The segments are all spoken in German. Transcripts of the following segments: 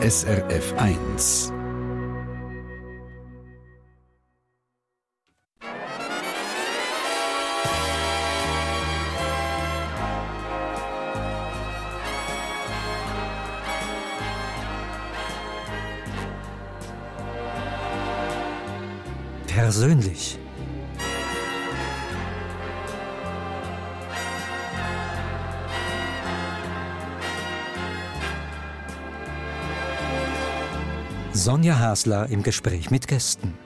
SRF 1. Persönlich. Sonja Hasler im Gespräch mit Gästen.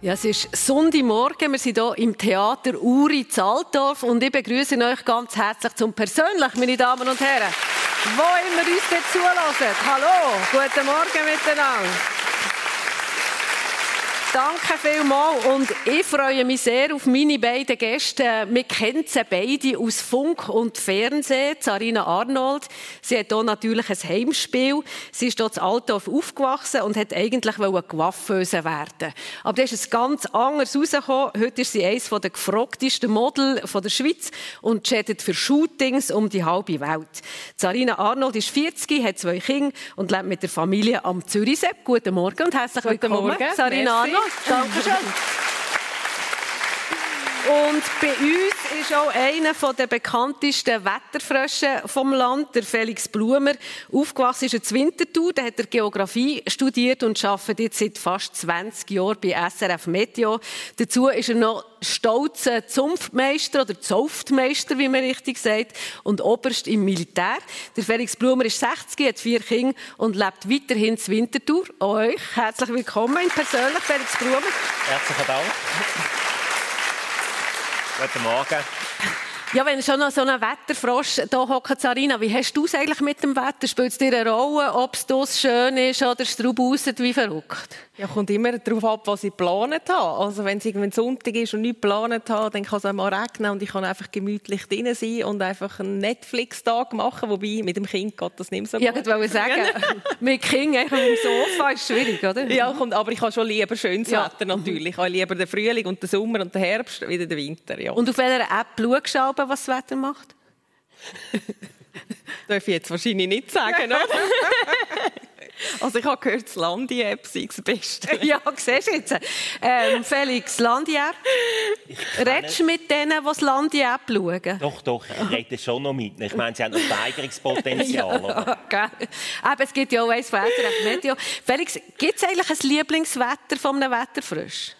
Ja, es ist Sonntagmorgen. Wir sind hier im Theater Uri Zaltdorf und ich begrüße euch ganz herzlich zum Persönlich, meine Damen und Herren. Wo immer uns dort zulassen. Hallo, guten Morgen miteinander. Danke vielmals und ich freue mich sehr auf meine beiden Gäste. Wir kennen sie beide aus Funk und Fernsehen. Sarina Arnold, sie hat hier natürlich ein Heimspiel. Sie ist hier in Altdorf aufgewachsen und hat eigentlich Coiffeuse werden Aber da ist es ganz anders rausgekommen. Heute ist sie eines der gefragtesten Model der Schweiz und chattet für Shootings um die halbe Welt. Sarina Arnold ist 40, hat zwei Kinder und lebt mit der Familie am Zürichsee. Guten Morgen und herzlich willkommen, Guten Morgen. Sarina Merci. Arnold. Dankeschön. Und bei uns ist auch einer der bekanntesten Wetterfrösche vom Land, der Felix Blumer. Aufgewachsen ist er in Winterthur, da hat er Geografie studiert und arbeitet jetzt seit fast 20 Jahren bei SRF Meteo. Dazu ist er noch stolzer Zunftmeister oder Zauftmeister, wie man richtig sagt, und Oberst im Militär. Der Felix Blumer ist 60, hat vier Kinder und lebt weiterhin in Winterthur. Euch herzlich willkommen in persönlich, Felix Blumer. Herzlichen Dank. Guten Morgen. Ja, wenn schon noch so ein Wetterfrosch da hockt, Sarina, wie hast du es eigentlich mit dem Wetter? Spielt es dir eine Rolle, ob es schön ist oder es drauf wie verrückt? Ja, kommt immer darauf ab, was ich geplant habe. Also wenn es irgendwann Sonntag ist und nichts geplant habe, dann kann es auch mal regnen und ich kann einfach gemütlich drin sein und einfach einen Netflix-Tag machen, wobei mit dem Kind geht das nicht so ja, gut. Ich wollte sagen, mit Kind auf dem Sofa ist schwierig, oder? Ja, kommt, aber ich habe schon lieber schönes Ja. Wetter natürlich. Ich habe lieber den Frühling und den Sommer und den Herbst wie den Winter. Ja. Und auf welcher App schaust du aber, was das Wetter macht? darf ich jetzt wahrscheinlich nicht sagen, oder? Also ich habe gehört, das Landi-App sei das Beste. ja, siehst du jetzt. Ähm, Felix, Landier. Redest du mit denen, die das Landi-App schauen? Doch, doch, ich rede schon noch mit. Ich meine, sie haben noch Steigerungspotenzial. Gell? Aber es gibt ja auch eins von Meteo. Felix, gibt es eigentlich ein Lieblingswetter von einem Wetterfrosch?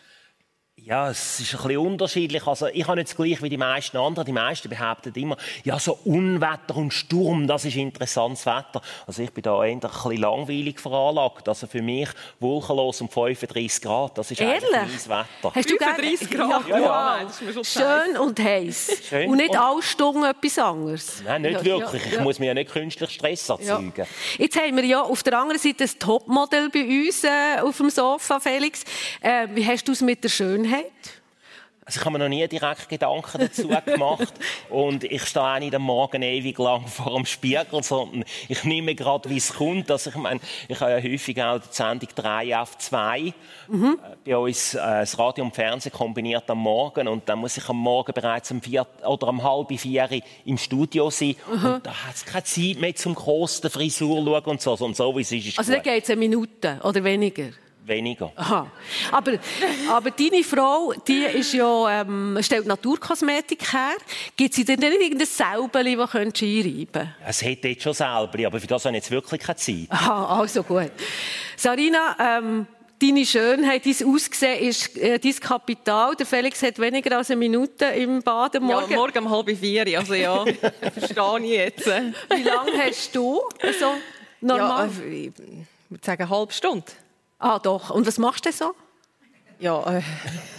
Ja, es ist ein bisschen unterschiedlich. Also, ich habe nicht das Gleiche wie die meisten anderen. Die meisten behaupten immer, ja, so Unwetter und Sturm, das ist interessantes Wetter. Also, ich bin da eher ein bisschen langweilig veranlagt. Also, für mich wolkenlos um 35 Grad, das ist Ehrlich? eigentlich mein Wetter. Hast du 35 gerne- Grad? Ja, Ja, ja. Das ist mir schon Schön und heiß. Schön Und nicht und- alle Stunden etwas anderes. Nein, nicht Ja, wirklich. ja, Ich ja. muss mir ja nicht künstlich Stress Ja. erzeugen. Jetzt haben wir ja auf der anderen Seite ein Topmodell bei uns äh, auf dem Sofa, Felix. Äh, wie hast du es mit der Schönheit? Also ich habe mir noch nie direkt Gedanken dazu gemacht und ich stehe auch nicht am Morgen ewig lang vor dem Spiegel, sondern ich nehme gerade, wie es kommt. Also ich meine, ich habe ja häufig auch die Sendung 3 auf 2 Mhm. Äh, bei uns äh, das Radio und Fernsehen kombiniert am Morgen und dann muss ich am Morgen bereits um vier oder um halb vier im Studio sein Mhm. und da hat es keine Zeit mehr zum grossen Frisur schauen und so, und so wie es ist, ist Also da geht es eine Minute oder weniger. Weniger. Aha. Aber, aber deine Frau, die ist ja, ähm, stellt Naturkosmetik her. Gibt sie dir denn nicht irgendein Säubeli, das könntest du einreiben Es hätte jetzt schon selber, aber für das habe ich jetzt wirklich keine Zeit. Aha, also gut. Sarina, ähm, deine Schönheit, dein Aussehen ist äh, dein Kapital. Der Felix hat weniger als eine Minute im Bad am Ja, Morgen. morgen um halb vier. Also ja, verstehe ich jetzt. Wie lange hast du so normal? Ja, äh, ich würde sagen, eine halbe Stunde. Ah, doch. Und was machst du denn so? Ja, äh,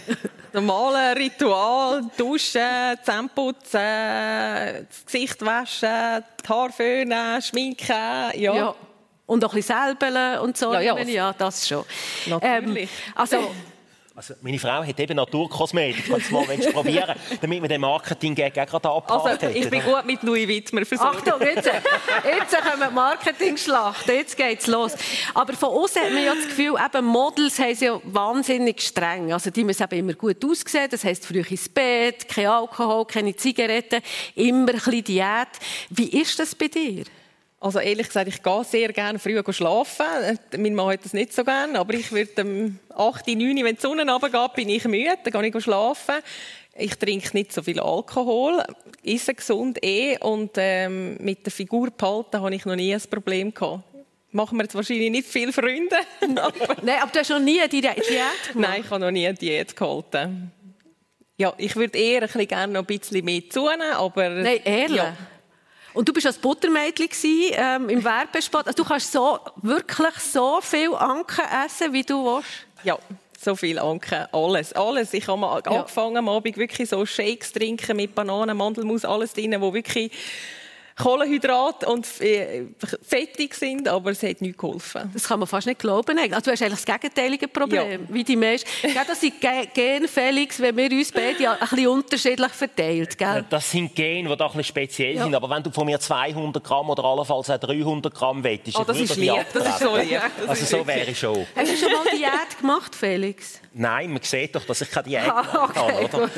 normale Ritual, duschen, Zähne putzen, das Gesicht waschen, die Haare föhnen, schminken, ja. Und auch ein bisschen selbeln und so. Ja, ja. an, das schon. Natürlich. Ähm, also, Also, meine Frau hat eben Naturkosmetik. Kannst du mal wenn du probieren, damit wir den Marketing-Gag auch gerade abgehakt Also, ich bin gut mit Louis Wittmer versorgt. Achtung, jetzt, jetzt kommen die Marketing-Schlachten, jetzt geht's los. Aber von außen hat man ja das Gefühl, eben Models haben ja wahnsinnig streng. Also die müssen eben immer gut aussehen, das heisst früh ins Bett, kein Alkohol, keine Zigaretten, immer ein bisschen Diät. Wie ist das bei dir? Also ehrlich gesagt, ich gehe sehr gerne früh schlafen. Äh, mein Mann hat das nicht so gerne, aber ich würde um 8, 9, wenn die Sonne runtergeht, bin ich müde, dann gehe ich schlafen. Ich trinke nicht so viel Alkohol, esse gesund eh und ähm, mit der Figur behalten habe ich noch nie ein Problem gehabt. Machen wir jetzt wahrscheinlich nicht viele Freunde. Nein, aber du hast noch nie eine Diät gemacht? Nein, ich habe noch nie eine Diät gehalten. Ja, ich würde eher ein bisschen gerne noch ein bisschen mehr zunehmen, aber... Nein, ehrlich? Ja. Und du bist als Buttermädchen ähm, im Werbespot. Also du kannst so, wirklich so viel Anken essen, wie du willst? Ja, so viel Anken. Alles, alles. Ich habe ja. angefangen am Abend wirklich so Shakes trinken mit Bananen, Mandelmus, alles drin, wo wirklich Kohlenhydrat und äh, fettig sind, aber es hat nichts geholfen. Das kann man fast nicht glauben. Also du hast eigentlich das gegenteilige Problem, ja. wie die meisten. Ja, das sind Gen, Felix, wenn wir uns beide ein bisschen unterschiedlich verteilt. Gell? Das sind Gene, die da ein bisschen speziell ja. sind. Aber wenn du von mir 200 Gramm oder allenfalls auch 300 Gramm wettest, oh, das ist lieb. Das ist so lieb. Also so wäre ich schon. Hast du schon mal Diät gemacht, Felix? Nein, man sieht doch, dass ich keine Diät ah, okay, habe. Oder?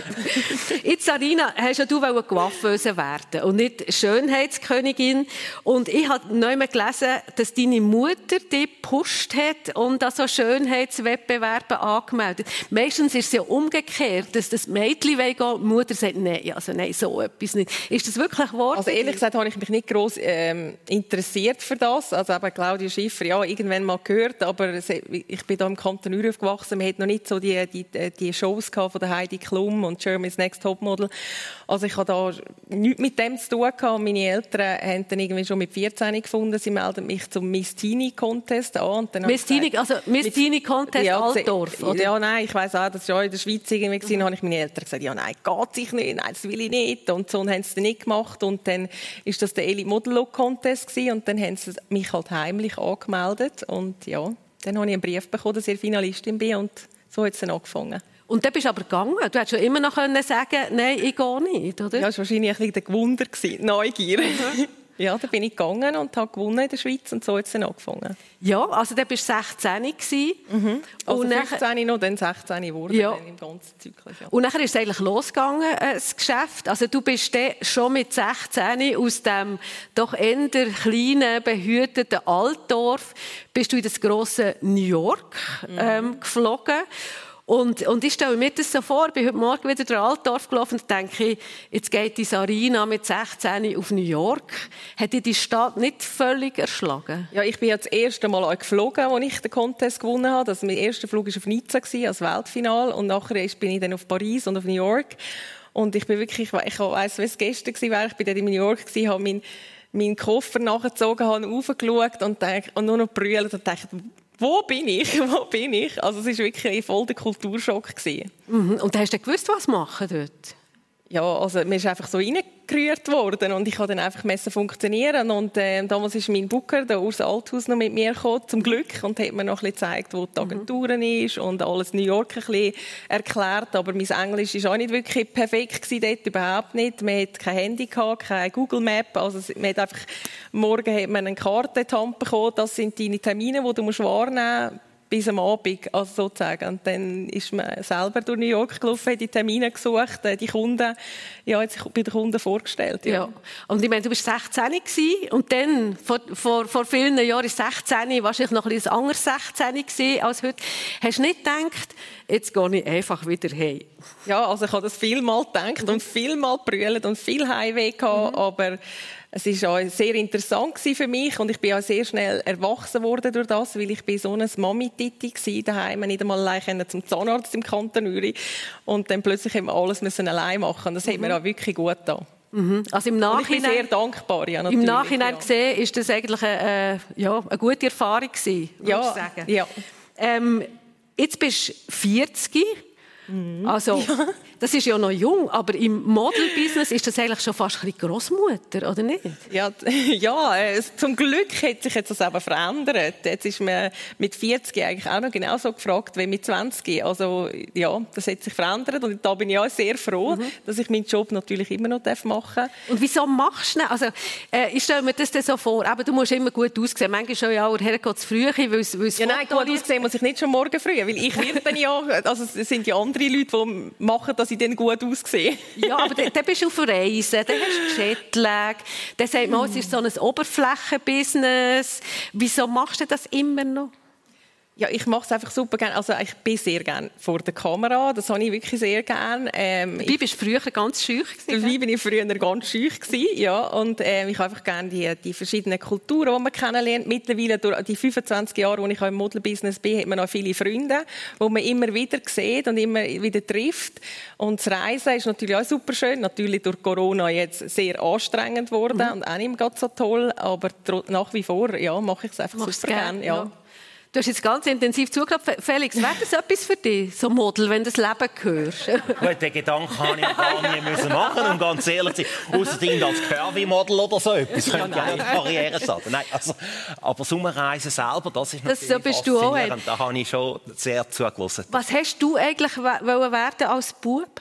Jetzt, Sarina, hast ja du Coiffeuse werden und nicht Schönheitskönigin. Und ich habe neu gelesen, dass deine Mutter dich gepusht hat und an so Schönheitswettbewerbe angemeldet. Meistens ist es ja umgekehrt, dass das Mädchen gehen die Mutter sagt, nein, also nein, so etwas nicht. Ist das wirklich wahr? Also ehrlich gesagt habe ich mich nicht groß ähm, interessiert für das. Also eben Claudia Schiffer, ja, irgendwann mal gehört, aber ich bin da im Kanton Uri aufgewachsen, man hat noch nicht so die, die, die Shows von der Heidi Klum und Germany's Next Topmodel. Also ich hatte da nichts mit dem zu tun gehabt. Meine Eltern haben dann irgendwie schon mit 14 gefunden, sie melden mich zum Miss Teenie Contest an. Miss Teenie, also Miss Teenie Contest ja, Altdorf, oder? Ja, nein, ich weiss auch, das war in der Schweiz irgendwie gewesen, mhm. habe ich meine Eltern gesagt, ja, nein, geht sich nicht, nein, das will ich nicht. Und so und haben sie dann nicht gemacht. Und dann ist das der Elite Model Look Contest gewesen, und dann haben sie mich halt heimlich angemeldet. Und ja, dann habe ich einen Brief bekommen, dass ich Finalistin bin und so hat es dann angefangen. Und dann bist du aber gegangen. Du hättest schon immer noch sagen können nein, ich gehe nicht, oder? Ja, das war wahrscheinlich ein bisschen der Gewunder, Neugier. Mhm. Ja, da bin ich gegangen und habe gewonnen in der Schweiz und so es dann angefangen. Ja, also dann bist du 16 mhm. Also und 15 noch, dann 16 geworden ja. im ganzen Zyklus. Ja. Und nachher ist es eigentlich losgegangen, äh, das Geschäft. Also du bist dann schon mit 16 aus dem doch eher kleinen, behüteten Altdorf bist du in das große New York mhm. ähm, geflogen. Und, und ich stelle mir das so vor, ich bin heute Morgen wieder durch Altdorf gelaufen und denke, jetzt geht die Sarina mit 16 auf New York. Hat die die Stadt nicht völlig erschlagen? Ja, ich bin ja das erste Mal geflogen, als ich den Contest gewonnen habe. Also mein erster Flug war auf Nizza, als Weltfinal. Und nachher bin ich dann auf Paris und auf New York. Und ich bin wirklich, ich weiss, wie es gestern war, ich bin dort in New York, habe meinen, meinen Koffer nachgezogen, habe aufgeschaut und, und nur noch brüllt und dachte, wo bin ich? Wo bin ich? Also es war wirklich voll der Kulturschock. Mhm. Und hast du gewusst, was machen dort? Ja, also mir ist einfach so reingerührt worden und ich habe dann einfach messen funktionieren und äh, damals ist mein Booker, der Urs Althaus, noch mit mir gekommen, zum Glück und hat mir noch ein bisschen gezeigt, wo die Agentur mhm. ist und alles New York ein bisschen erklärt, aber mein Englisch ist auch nicht wirklich perfekt gewesen dort, überhaupt nicht. Man hat kein Handy gehabt, kein Google Map, also man hat einfach, morgen hat man eine Karte in die Hand bekommen, das sind deine Termine, die du musst wahrnehmen musst bis am Abend, also sozusagen. Und dann ist man selber durch New York gelaufen, hat die Termine gesucht, die Kunden, ja, jetzt bei den Kunden vorgestellt. Ja. ja. Und ich meine, du bist 16 gewesen, und dann, vor, vor, vor vielen Jahren, 16, wahrscheinlich noch ein bisschen anderes 16 gewesen als heute. Hast du nicht gedacht, jetzt gehe ich einfach wieder heim? Ja, also ich habe das vielmal gedacht und vielmal brüllt und viel Heimweh gehabt, mhm. aber es ist auch sehr interessant für mich und ich bin auch sehr schnell erwachsen worden durch das, weil ich bin so eine Mami-Titi war daheim, nicht einmal allein zum Zahnarzt im Kanton Uri und dann plötzlich haben wir alles müssen allein machen. Das mhm. hat mir auch wirklich gut getan. Mhm. Also im Nachhinein, ich bin sehr dankbar. Ja, Im Nachhinein ja. gesehen ist das eigentlich eine, äh, ja, eine gute Erfahrung gewesen, ja, ich sagen. Ja. Ähm, jetzt bist du 40. Mhm. Also, ja. Das ist ja noch jung, aber im Model-Business ist das eigentlich schon fast ein Grossmutter, oder nicht? Ja, ja zum Glück hat sich jetzt das aber verändert. Jetzt ist man mit 40 eigentlich auch noch genauso gefragt wie mit 20. Also ja, das hat sich verändert und da bin ich auch sehr froh, mhm. dass ich meinen Job natürlich immer noch machen darf. Und wieso machst du ihn? Also äh, ich stelle mir das so vor, aber du musst immer gut aussehen. Manchmal schon ja, her geht es früh, weil es Ja, nein, gut aussehen muss ich nicht schon morgen früh, weil ich werde dann ja, also es sind ja andere Leute, die machen das dass ich dann gut aussehe. ja, aber dann, dann bist du auf Reisen, dann hast du Jetlag, dann sagt man, es ist so ein Oberflächenbusiness. Wieso machst du das immer noch? Ja, ich mache es einfach super gerne. Also ich bin sehr gerne vor der Kamera. Das habe ich wirklich sehr gerne. Ähm, Dabei bist du früher ganz schüch gewesen. Dabei bin ich früher ganz schüch gewesen, ja. Und ähm, ich habe einfach gerne die, die verschiedenen Kulturen, die man kennenlernt. Mittlerweile durch die 25 Jahre, wo ich im Modelbusiness bin, hat man auch viele Freunde, die man immer wieder sieht und immer wieder trifft. Und das Reisen ist natürlich auch super schön. Natürlich durch Corona jetzt sehr anstrengend geworden mhm. und auch nicht mehr so toll. Aber nach wie vor, ja, mache ich es einfach Machst super gerne. Ja. ja. Du hast jetzt ganz intensiv zugehört. Felix, wäre das etwas für dich, so Model, wenn du das Leben hörst? Gut, den Gedanken habe ich gar nie müssen machen, um ganz ehrlich zu sein. Außerdem als Curvy-Model oder so etwas. Könnte ja, eine Karriere sein. Nein, also, aber Sommerreisen selber, das ist natürlich das, so bist du auch Da habe ich schon sehr zugelassen. Was hast du eigentlich werden als Bub?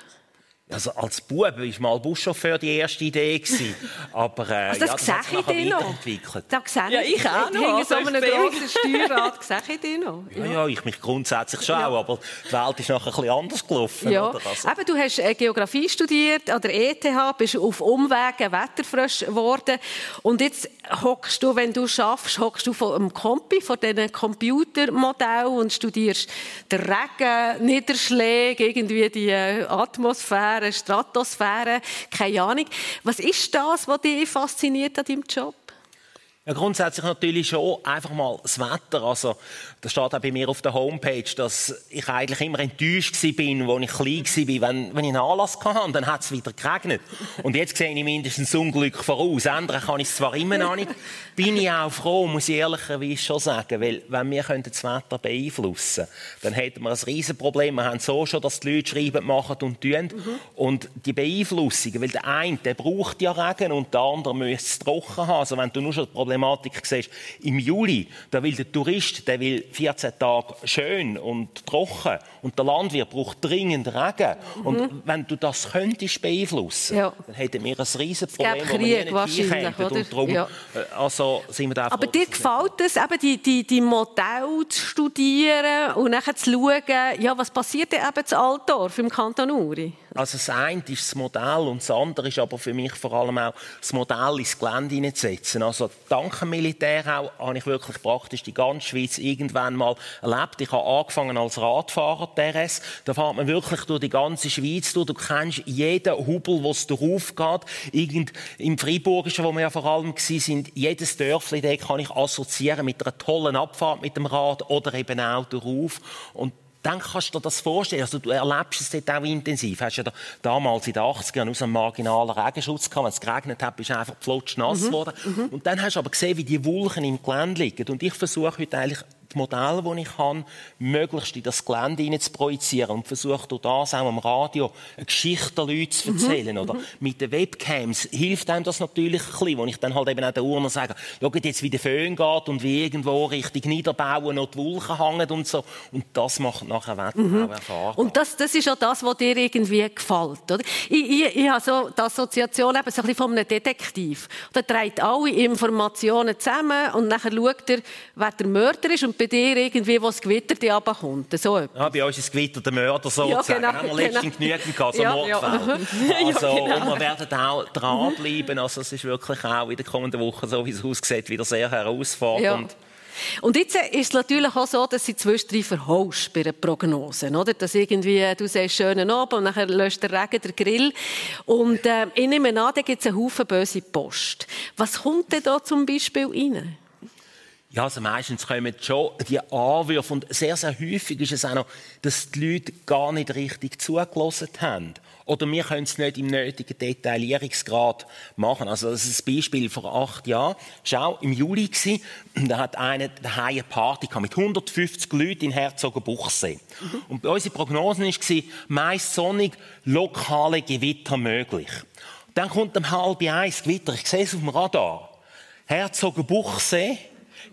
Also als Bub war mal Buschauffeur die erste Idee. Aber äh, also das, ja, das hat sich noch weiterentwickelt. Das sehe ja, ich auch noch. Hinter so einem grossen Steuerrad sehe ich dich noch. Ja, ja, ich mich grundsätzlich schon ja. aber die Welt ist nachher ein bisschen anders gelaufen. Ja. Oder? Also. Eben, du hast äh, Geografie studiert an der ETH, bist auf Umwegen wetterfrisch geworden und jetzt hockst du, wenn du schaffst, hockst du vor einem Kompi, vor diesen Computermodell und studierst den Regen, Niederschläge, irgendwie die äh, Atmosphäre Atmosphäre, Stratosphäre, keine Ahnung. Was ist das, was dich fasziniert an deinem Job? Ja, grundsätzlich natürlich schon einfach mal das Wetter. Also, das steht auch bei mir auf der Homepage, dass ich eigentlich immer enttäuscht bin, als ich klein war, wenn, wenn ich einen Anlass hatte dann hat es wieder geregnet. Und jetzt sehe ich mindestens Unglück voraus. Ändern kann ich es zwar immer noch nicht, bin ich auch froh, muss ich ehrlicherweise schon sagen, weil wenn wir das Wetter beeinflussen können, dann hätten wir ein Riesenproblem. Wir haben so schon, dass die Leute schreiben, machen und tun. Mhm. Und die Beeinflussung, weil der eine, der braucht ja Regen und der andere müsste es trocken haben. Also wenn du nur schon Problem Problematik siehst, im Juli, da will der Tourist, der will 14 Tage schön und trocken und der Landwirt braucht dringend Regen. Mhm. Und wenn du das könntest beeinflussen, ja. dann hätten wir ein riesiges Problem, es Krieg, wahrscheinlich, oder? Und darum, ja. Äh, also sind wir da Aber dir gefällt es, eben die, die, die Modelle zu studieren und dann zu schauen, ja, was passiert denn eben zu Altdorf im Kanton Uri? Also das eine ist das Modell und das andere ist aber für mich vor allem auch das Modell ins Gelände hineinzusetzen. Also dank dem Militär auch habe ich wirklich praktisch die ganze Schweiz irgendwann mal erlebt. Ich habe angefangen als Radfahrer TRS. Da fährt man wirklich durch die ganze Schweiz durch. Du kennst jeden Hubel, wo es darauf geht. Irgend im Freiburgischen, wo wir ja vor allem sind jedes Dörfli, kann ich assoziieren mit einer tollen Abfahrt mit dem Rad oder eben auch darauf. Und dann kannst du dir das vorstellen. Also, du erlebst es dort auch intensiv. Hast ja da, damals in den 80ern aus einem marginalen Regenschutz gehabt. Wenn es geregnet hat, bist du einfach nass mhm. geworden. Mhm. Und dann hast du aber gesehen, wie die Wolken im Gelände liegen. Und ich versuche heute eigentlich die Modelle, die ich habe, möglichst in das Gelände zu projizieren und versuche durch das auch am Radio eine Geschichte den Leuten zu mhm. erzählen. Mhm. Oder mit den Webcams hilft einem das natürlich ein bisschen, wo ich dann halt eben auch den Urner sage, schaut jetzt, wie der Föhn geht und wie irgendwo Richtung Niederbauen noch die Wolken hängen und so. Und das macht nachher Wetter mhm. auch erfahrbar. Und das, das ist auch das, was dir irgendwie gefällt, oder? Ich, ich, ich habe so die Assoziation eben so ein bisschen von einem Detektiv. Der trägt alle Informationen zusammen und nachher schaut er, wer der Mörder ist und bei dir irgendwie, wo das Gewitter dir runterkommt? So ja, bei uns ist Gewitter der Mörder sozusagen. Ja, genau, haben wir letztens genau. genügend gehabt, so ja, ja. Also, ja, genau. Und wir werden auch dranbleiben. Also es ist wirklich auch in der kommenden Woche, so wie es aussieht, wieder sehr herausfordernd. Ja. Und jetzt ist es natürlich auch so, dass sie zwischendrin verhaust bei den Prognosen, oder? Dass irgendwie, du sagst, schönen Abend und dann löscht der Regen der Grill. Und äh, ich nehme an, da gibt es einen Haufen böse Post. Was kommt denn da zum Beispiel rein? Ja, also meistens kommen schon die Anwürfe und sehr, sehr häufig ist es auch noch, dass die Leute gar nicht richtig zugelassen haben. Oder wir können es nicht im nötigen Detaillierungsgrad machen. Also das ist ein Beispiel vor acht Jahren. Schau, im Juli war, da hat einer daheim eine Party mit 150 Leuten in Herzogenbuchsee. Und unsere Prognosen war, meist sonnig, lokale Gewitter möglich. dann kommt um halb eins Gewitter. Ich sehe es auf dem Radar. Herzogenbuchsee,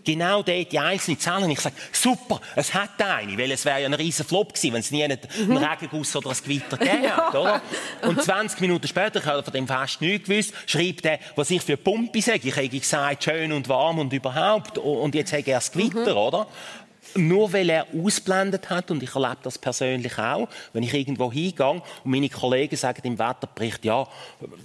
genau dort die einzelnen Zahlen. Ich sage, super, es hat eine, weil es wäre ja ein riesen Flop gewesen, wenn es nie einen mhm. Regenguss oder ein Gewitter gegeben ja. oder? Und 20 Minuten später, ich habe von dem fast nichts gewusst, schreibt er, was ich für Pumpe sage. Ich habe gesagt, schön und warm und überhaupt. Und jetzt habe er das Gewitter, mhm. oder? nur weil er ausblendet hat, und ich erlebe das persönlich auch, wenn ich irgendwo hingehe und meine Kollegen sagen im Wetterbericht, ja,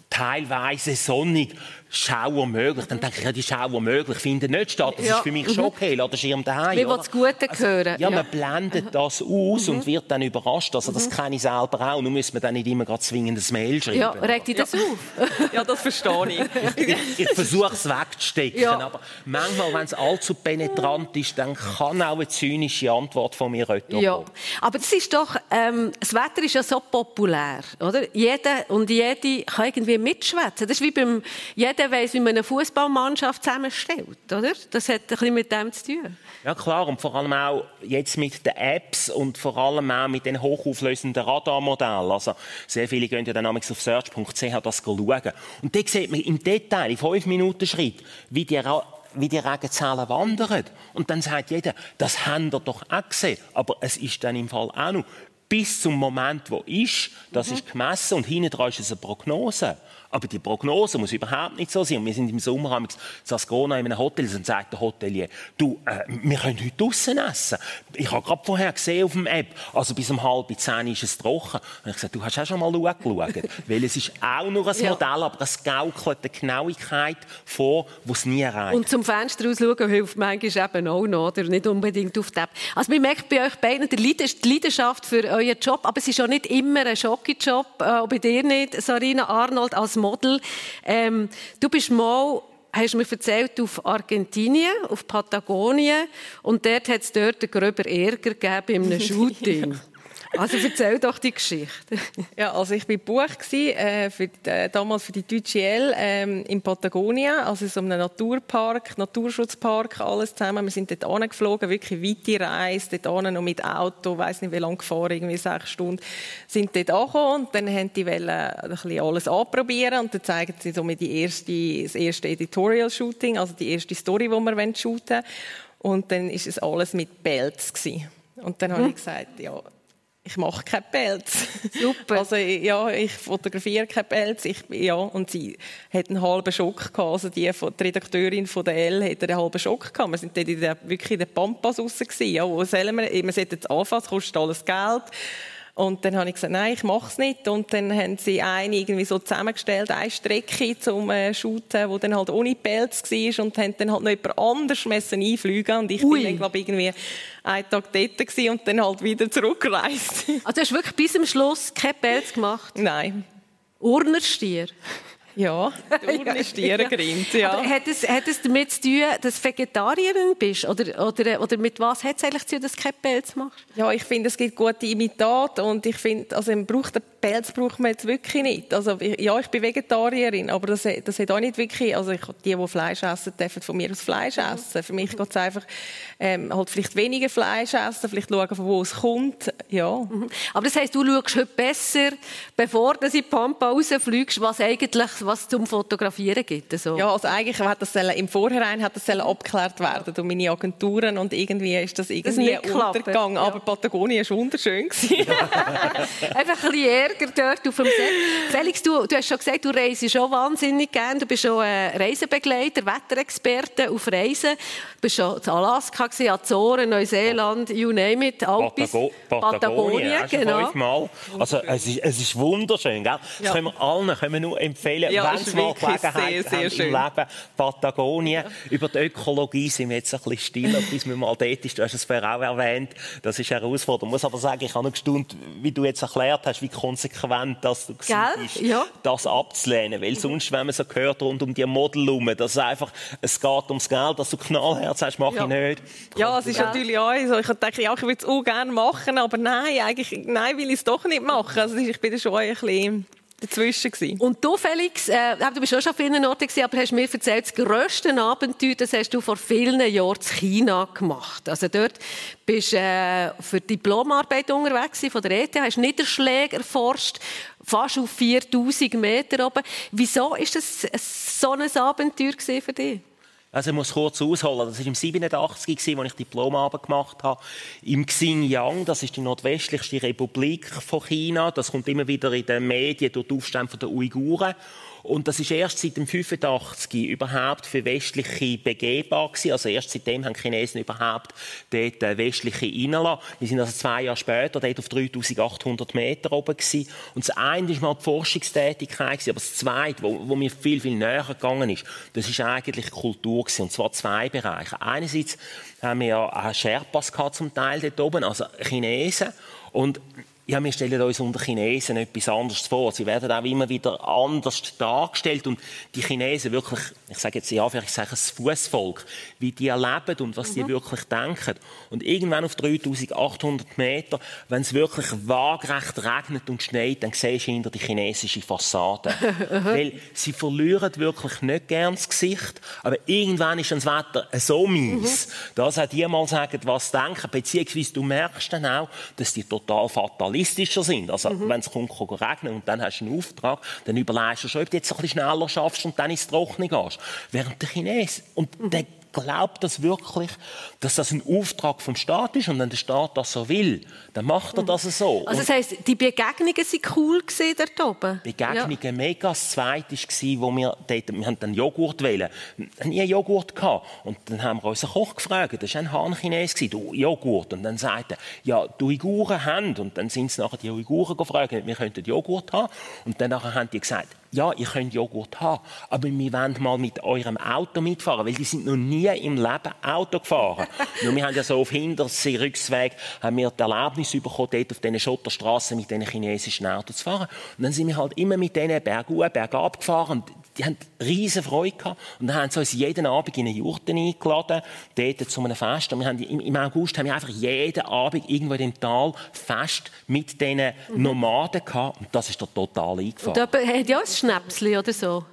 teilweise sonnig, Schauer möglich, dann denke ich, ja, die Schauer möglich finden nicht statt. Das Ja. ist für mich schon okay, lass den Schirm daheim. Wie will oder? das Gute hören? Ja, man blendet das aus und wird dann überrascht. Also das kenne ich selber auch. Nun muss man dann nicht immer gerade zwingend ein Mail schreiben. Ja, regt dich das auf? Ja, das verstehe ich. ich, ich versuche es wegzustecken, Ja. aber manchmal, wenn es allzu penetrant ist, dann kann auch eine zynische Antwort von mir retour Ja, kommen. aber das ist doch, ähm, das Wetter ist ja so populär, oder? Jeder und jede kann irgendwie mitschwätzen. Das ist wie beim, jeder weiß, wie man eine Fußballmannschaft zusammenstellt, oder? Das hat ein bisschen mit dem zu tun. Ja klar, und vor allem auch jetzt mit den Apps und vor allem auch mit den hochauflösenden Radarmodellen. Also sehr viele gehen ja dann auf search.ch das schauen. Und da sieht man im Detail, in fünf Minuten Schritt, wie die Ra wie die Regenzahlen wandern. Und dann sagt jeder, das haben ihr doch auch gesehen. Aber es ist dann im Fall auch noch bis zum Moment, wo ist, das ist gemessen und hinten dran ist es eine Prognose. Aber die Prognose muss überhaupt nicht so sein. Und wir sind im Sommer am Ascona in einem Hotel und sagt der Hotelier, du, äh, wir können heute draussen essen. Ich habe gerade vorher gesehen auf dem App, also bis um halb zehn ist es trocken. Und ich gesagt, du hast auch schon mal geschaut. Weil es ist auch nur ein Ja. Modell, aber es gaukelt eine Genauigkeit vor, die es nie erreicht. Und zum Fenster rausschauen hilft manchmal eben auch noch, oder? Nicht unbedingt auf die App. Also man merkt bei euch beiden die Leidens- die Leidenschaft für euren Job, aber es ist auch nicht immer ein Schocki-Job, äh, bei dir nicht, Sarina Arnold als Model. Ähm, du bist mal hast mir erzählt, auf Argentinien, auf Patagonien. Und dort hat es dort einen gröber Ärger gegeben in einem Shooting. Also erzähl doch die Geschichte. Ja, also ich war gebucht gewesen, äh, für, die- äh, damals für die Deutsche L ähm, in Patagonien, also in so einem Naturpark, Naturschutzpark, alles zusammen. Wir sind dort angeflogen, wirklich weite Reise, dort noch mit Auto, weiß nicht wie lange gefahren, irgendwie sechs Stunden, sind dort angekommen und dann haben die wollen ein bisschen alles anprobieren und dann zeigen sie so mit die erste, das erste Editorial-Shooting, also die erste Story, die wir wollen shooten und dann ist es alles mit Pelz gewesen. Und dann habe ich gesagt, ja, ich mache keinen Pelz. Super. Also ja, ich fotografiere keinen Pelz. Ich, ja, und sie hat einen halben Schock gehabt. Also die, von- die Redakteurin von der L hat einen halben Schock gehabt. Wir sind dort in der, wirklich in den Pampas raus gewesen. Ja, wo sollen wir? Wir sollten jetzt anfangen, es kostet alles Geld. Und dann habe ich gesagt, nein, ich mache es nicht. Und dann haben sie eine irgendwie so zusammengestellt, eine Strecke zum äh, Shooten, wo dann halt ohne Pelz war und haben dann halt noch jemand anders müssen einfliegen Und ich Ui. bin dann, glaube ich, irgendwie einen Tag dort gewesen und dann halt wieder zurückgereist. Also du hast wirklich bis zum Schluss kein Pelz gemacht. nein. Urnerstier. Ja, die Urnenstiere grinnt, ja. Aber hat es, hat es damit zu tun, dass du Vegetarierin bist? Oder, oder, oder mit was hat es eigentlich zu tun, dass du keinen Pelz machst? Ja, ich finde, es gibt gute Imitate und ich finde, also man braucht den Pelz braucht man jetzt wirklich nicht. Also ich- ja, ich bin Vegetarierin, aber das, das hat auch nicht wirklich, also ich, die, die Fleisch essen, dürfen von mir aus Fleisch essen. Für mich geht es einfach, ähm, halt vielleicht weniger Fleisch essen, vielleicht schauen, von wo es kommt, ja. Aber das heisst, du schaust heute besser, bevor du in die Pampa rausfliegst, was eigentlich was zum Fotografieren gibt. Also. Ja, also eigentlich hat das im Vorhinein hat das abgeklärt werden durch meine Agenturen und irgendwie ist das irgendwie nicht geklappt, untergegangen. ja. Aber Patagonien war wunderschön. Einfach ein bisschen Ärger dort auf dem Set. Felix, du, du hast schon gesagt, du reist schon wahnsinnig gern. Du bist schon Reisebegleiter, Wetterexperte auf Reisen. Du bist schon in Alaska, gewesen, Azoren, Neuseeland, you name it, Alpis, Patago Patagonien, du genau. fünfmal. Also, es, ist, es ist wunderschön, gell? Das Ja. können wir allen können wir nur empfehlen, Ja, wenn sie mal Gelegenheit sehr, sehr schön. im Leben. Patagonien. Über die Ökologie sind wir jetzt ein bisschen stiller, bis wir mal dort ist. Du hast es vorher auch erwähnt. Das ist eine Herausforderung. Ich muss aber sagen, ich habe noch gestaunt, wie du jetzt erklärt hast, wie konsequent das du Gell? bist, Ja. das abzulehnen. Weil sonst, wenn man so hört rund um die Model herum, dass es einfach, es geht ums Geld, dass du Knallherz hast, mache Ja. ich nicht. Ja, es ist Ja. natürlich auch so. Ich dachte, ja, ich würde es auch gerne machen, aber nein, eigentlich, nein, will ich es doch nicht machen. Also ich bin da schon ein bisschen dazwischen gewesen. Und du, Felix, äh, du bist auch schon an vielen Orten gewesen, aber hast mir erzählt, das grösste Abenteuer, das hast du vor vielen Jahren in China gemacht. Also dort bist du äh, für die Diplomarbeit unterwegs gewesen von der ETH, hast Niederschläge erforscht, fast auf 4000 Meter oben. Wieso ist das so ein Abenteuer für dich? Also ich muss kurz ausholen. Das war im 87, gewesen, als ich Diplomarbeit gemacht habe. Im Xinjiang, das ist die nordwestlichste Republik von China. Das kommt immer wieder in den Medien durch die Aufstände der Uiguren. Und das ist erst seit dem 85 überhaupt für Westliche begehbar gewesen. Also erst seitdem haben Chinesen überhaupt dort äh, Westliche reinlassen. Wir sind also zwei Jahre später dort auf 3800 Meter oben gewesen. Und das eine ist mal die Forschungstätigkeit gewesen, aber das zweite, wo, wo mir viel, viel näher gegangen ist, das ist eigentlich Kultur gewesen. Und zwar zwei Bereiche. Einerseits haben wir ja Sherpas gehabt zum Teil dort oben, also Chinesen. Und ja, wir stellen uns unter Chinesen etwas anderes vor. Sie werden auch immer wieder anders dargestellt und die Chinesen wirklich, ich sage jetzt ja, ich sage das Fußvolk, wie die erleben und was mhm. die wirklich denken. Und irgendwann auf 3800 Meter, wenn es wirklich waagrecht regnet und schneit, dann siehst du hinter die chinesische Fassade. Weil sie verlieren wirklich nicht gern das Gesicht, aber irgendwann ist das Wetter so mies, mhm. dass auch die mal sagen, was denken, beziehungsweise du merkst dann auch, dass die total fatal realistischer sind. Also, mhm. wenn es kommt, kann regnen und dann hast du einen Auftrag, dann überlegst du schon, ob du jetzt ein bisschen schneller schaffst und dann ins Trockene gehst. Während der Chinesen, und mhm. der glaubt das wirklich, dass das ein Auftrag vom Staat ist und wenn der Staat das so will, dann macht er das so. Also das heisst, die Begegnungen waren cool dort oben? Begegnungen ja. mega. Das Zweite war, wo wir dort, wir haben dann Joghurt wählen. Nie Joghurt gehabt. Und dann haben wir unseren Koch gefragt, das war ein Han-Chines, du Joghurt. Und dann sagte er, ja, die Uiguren haben. Und dann sind sie nachher die Uiguren gefragt, wir könnten Joghurt haben. Und dann haben die gesagt, ja, ihr könnt Joghurt haben, aber wir wollen mal mit eurem Auto mitfahren, weil die sind noch nie im Leben Auto gefahren. Nur wir haben ja so auf Hintersee, Rücksweg, haben wir die Erlaubnis bekommen, dort auf diesen Schotterstraßen mit diesen chinesischen Autos zu fahren. Und dann sind wir halt immer mit denen bergauf, bergab gefahren. Und die haben riesen Freude gehabt. Und dann haben sie uns jeden Abend in eine Jurte eingeladen, dort zu einem Fest. Und wir haben, im, August haben wir einfach jeden Abend irgendwo in dem Tal Fest mit diesen Nomaden gehabt. Und das ist da total eingefahren. Und da hat ja ein Schnäpsli oder so?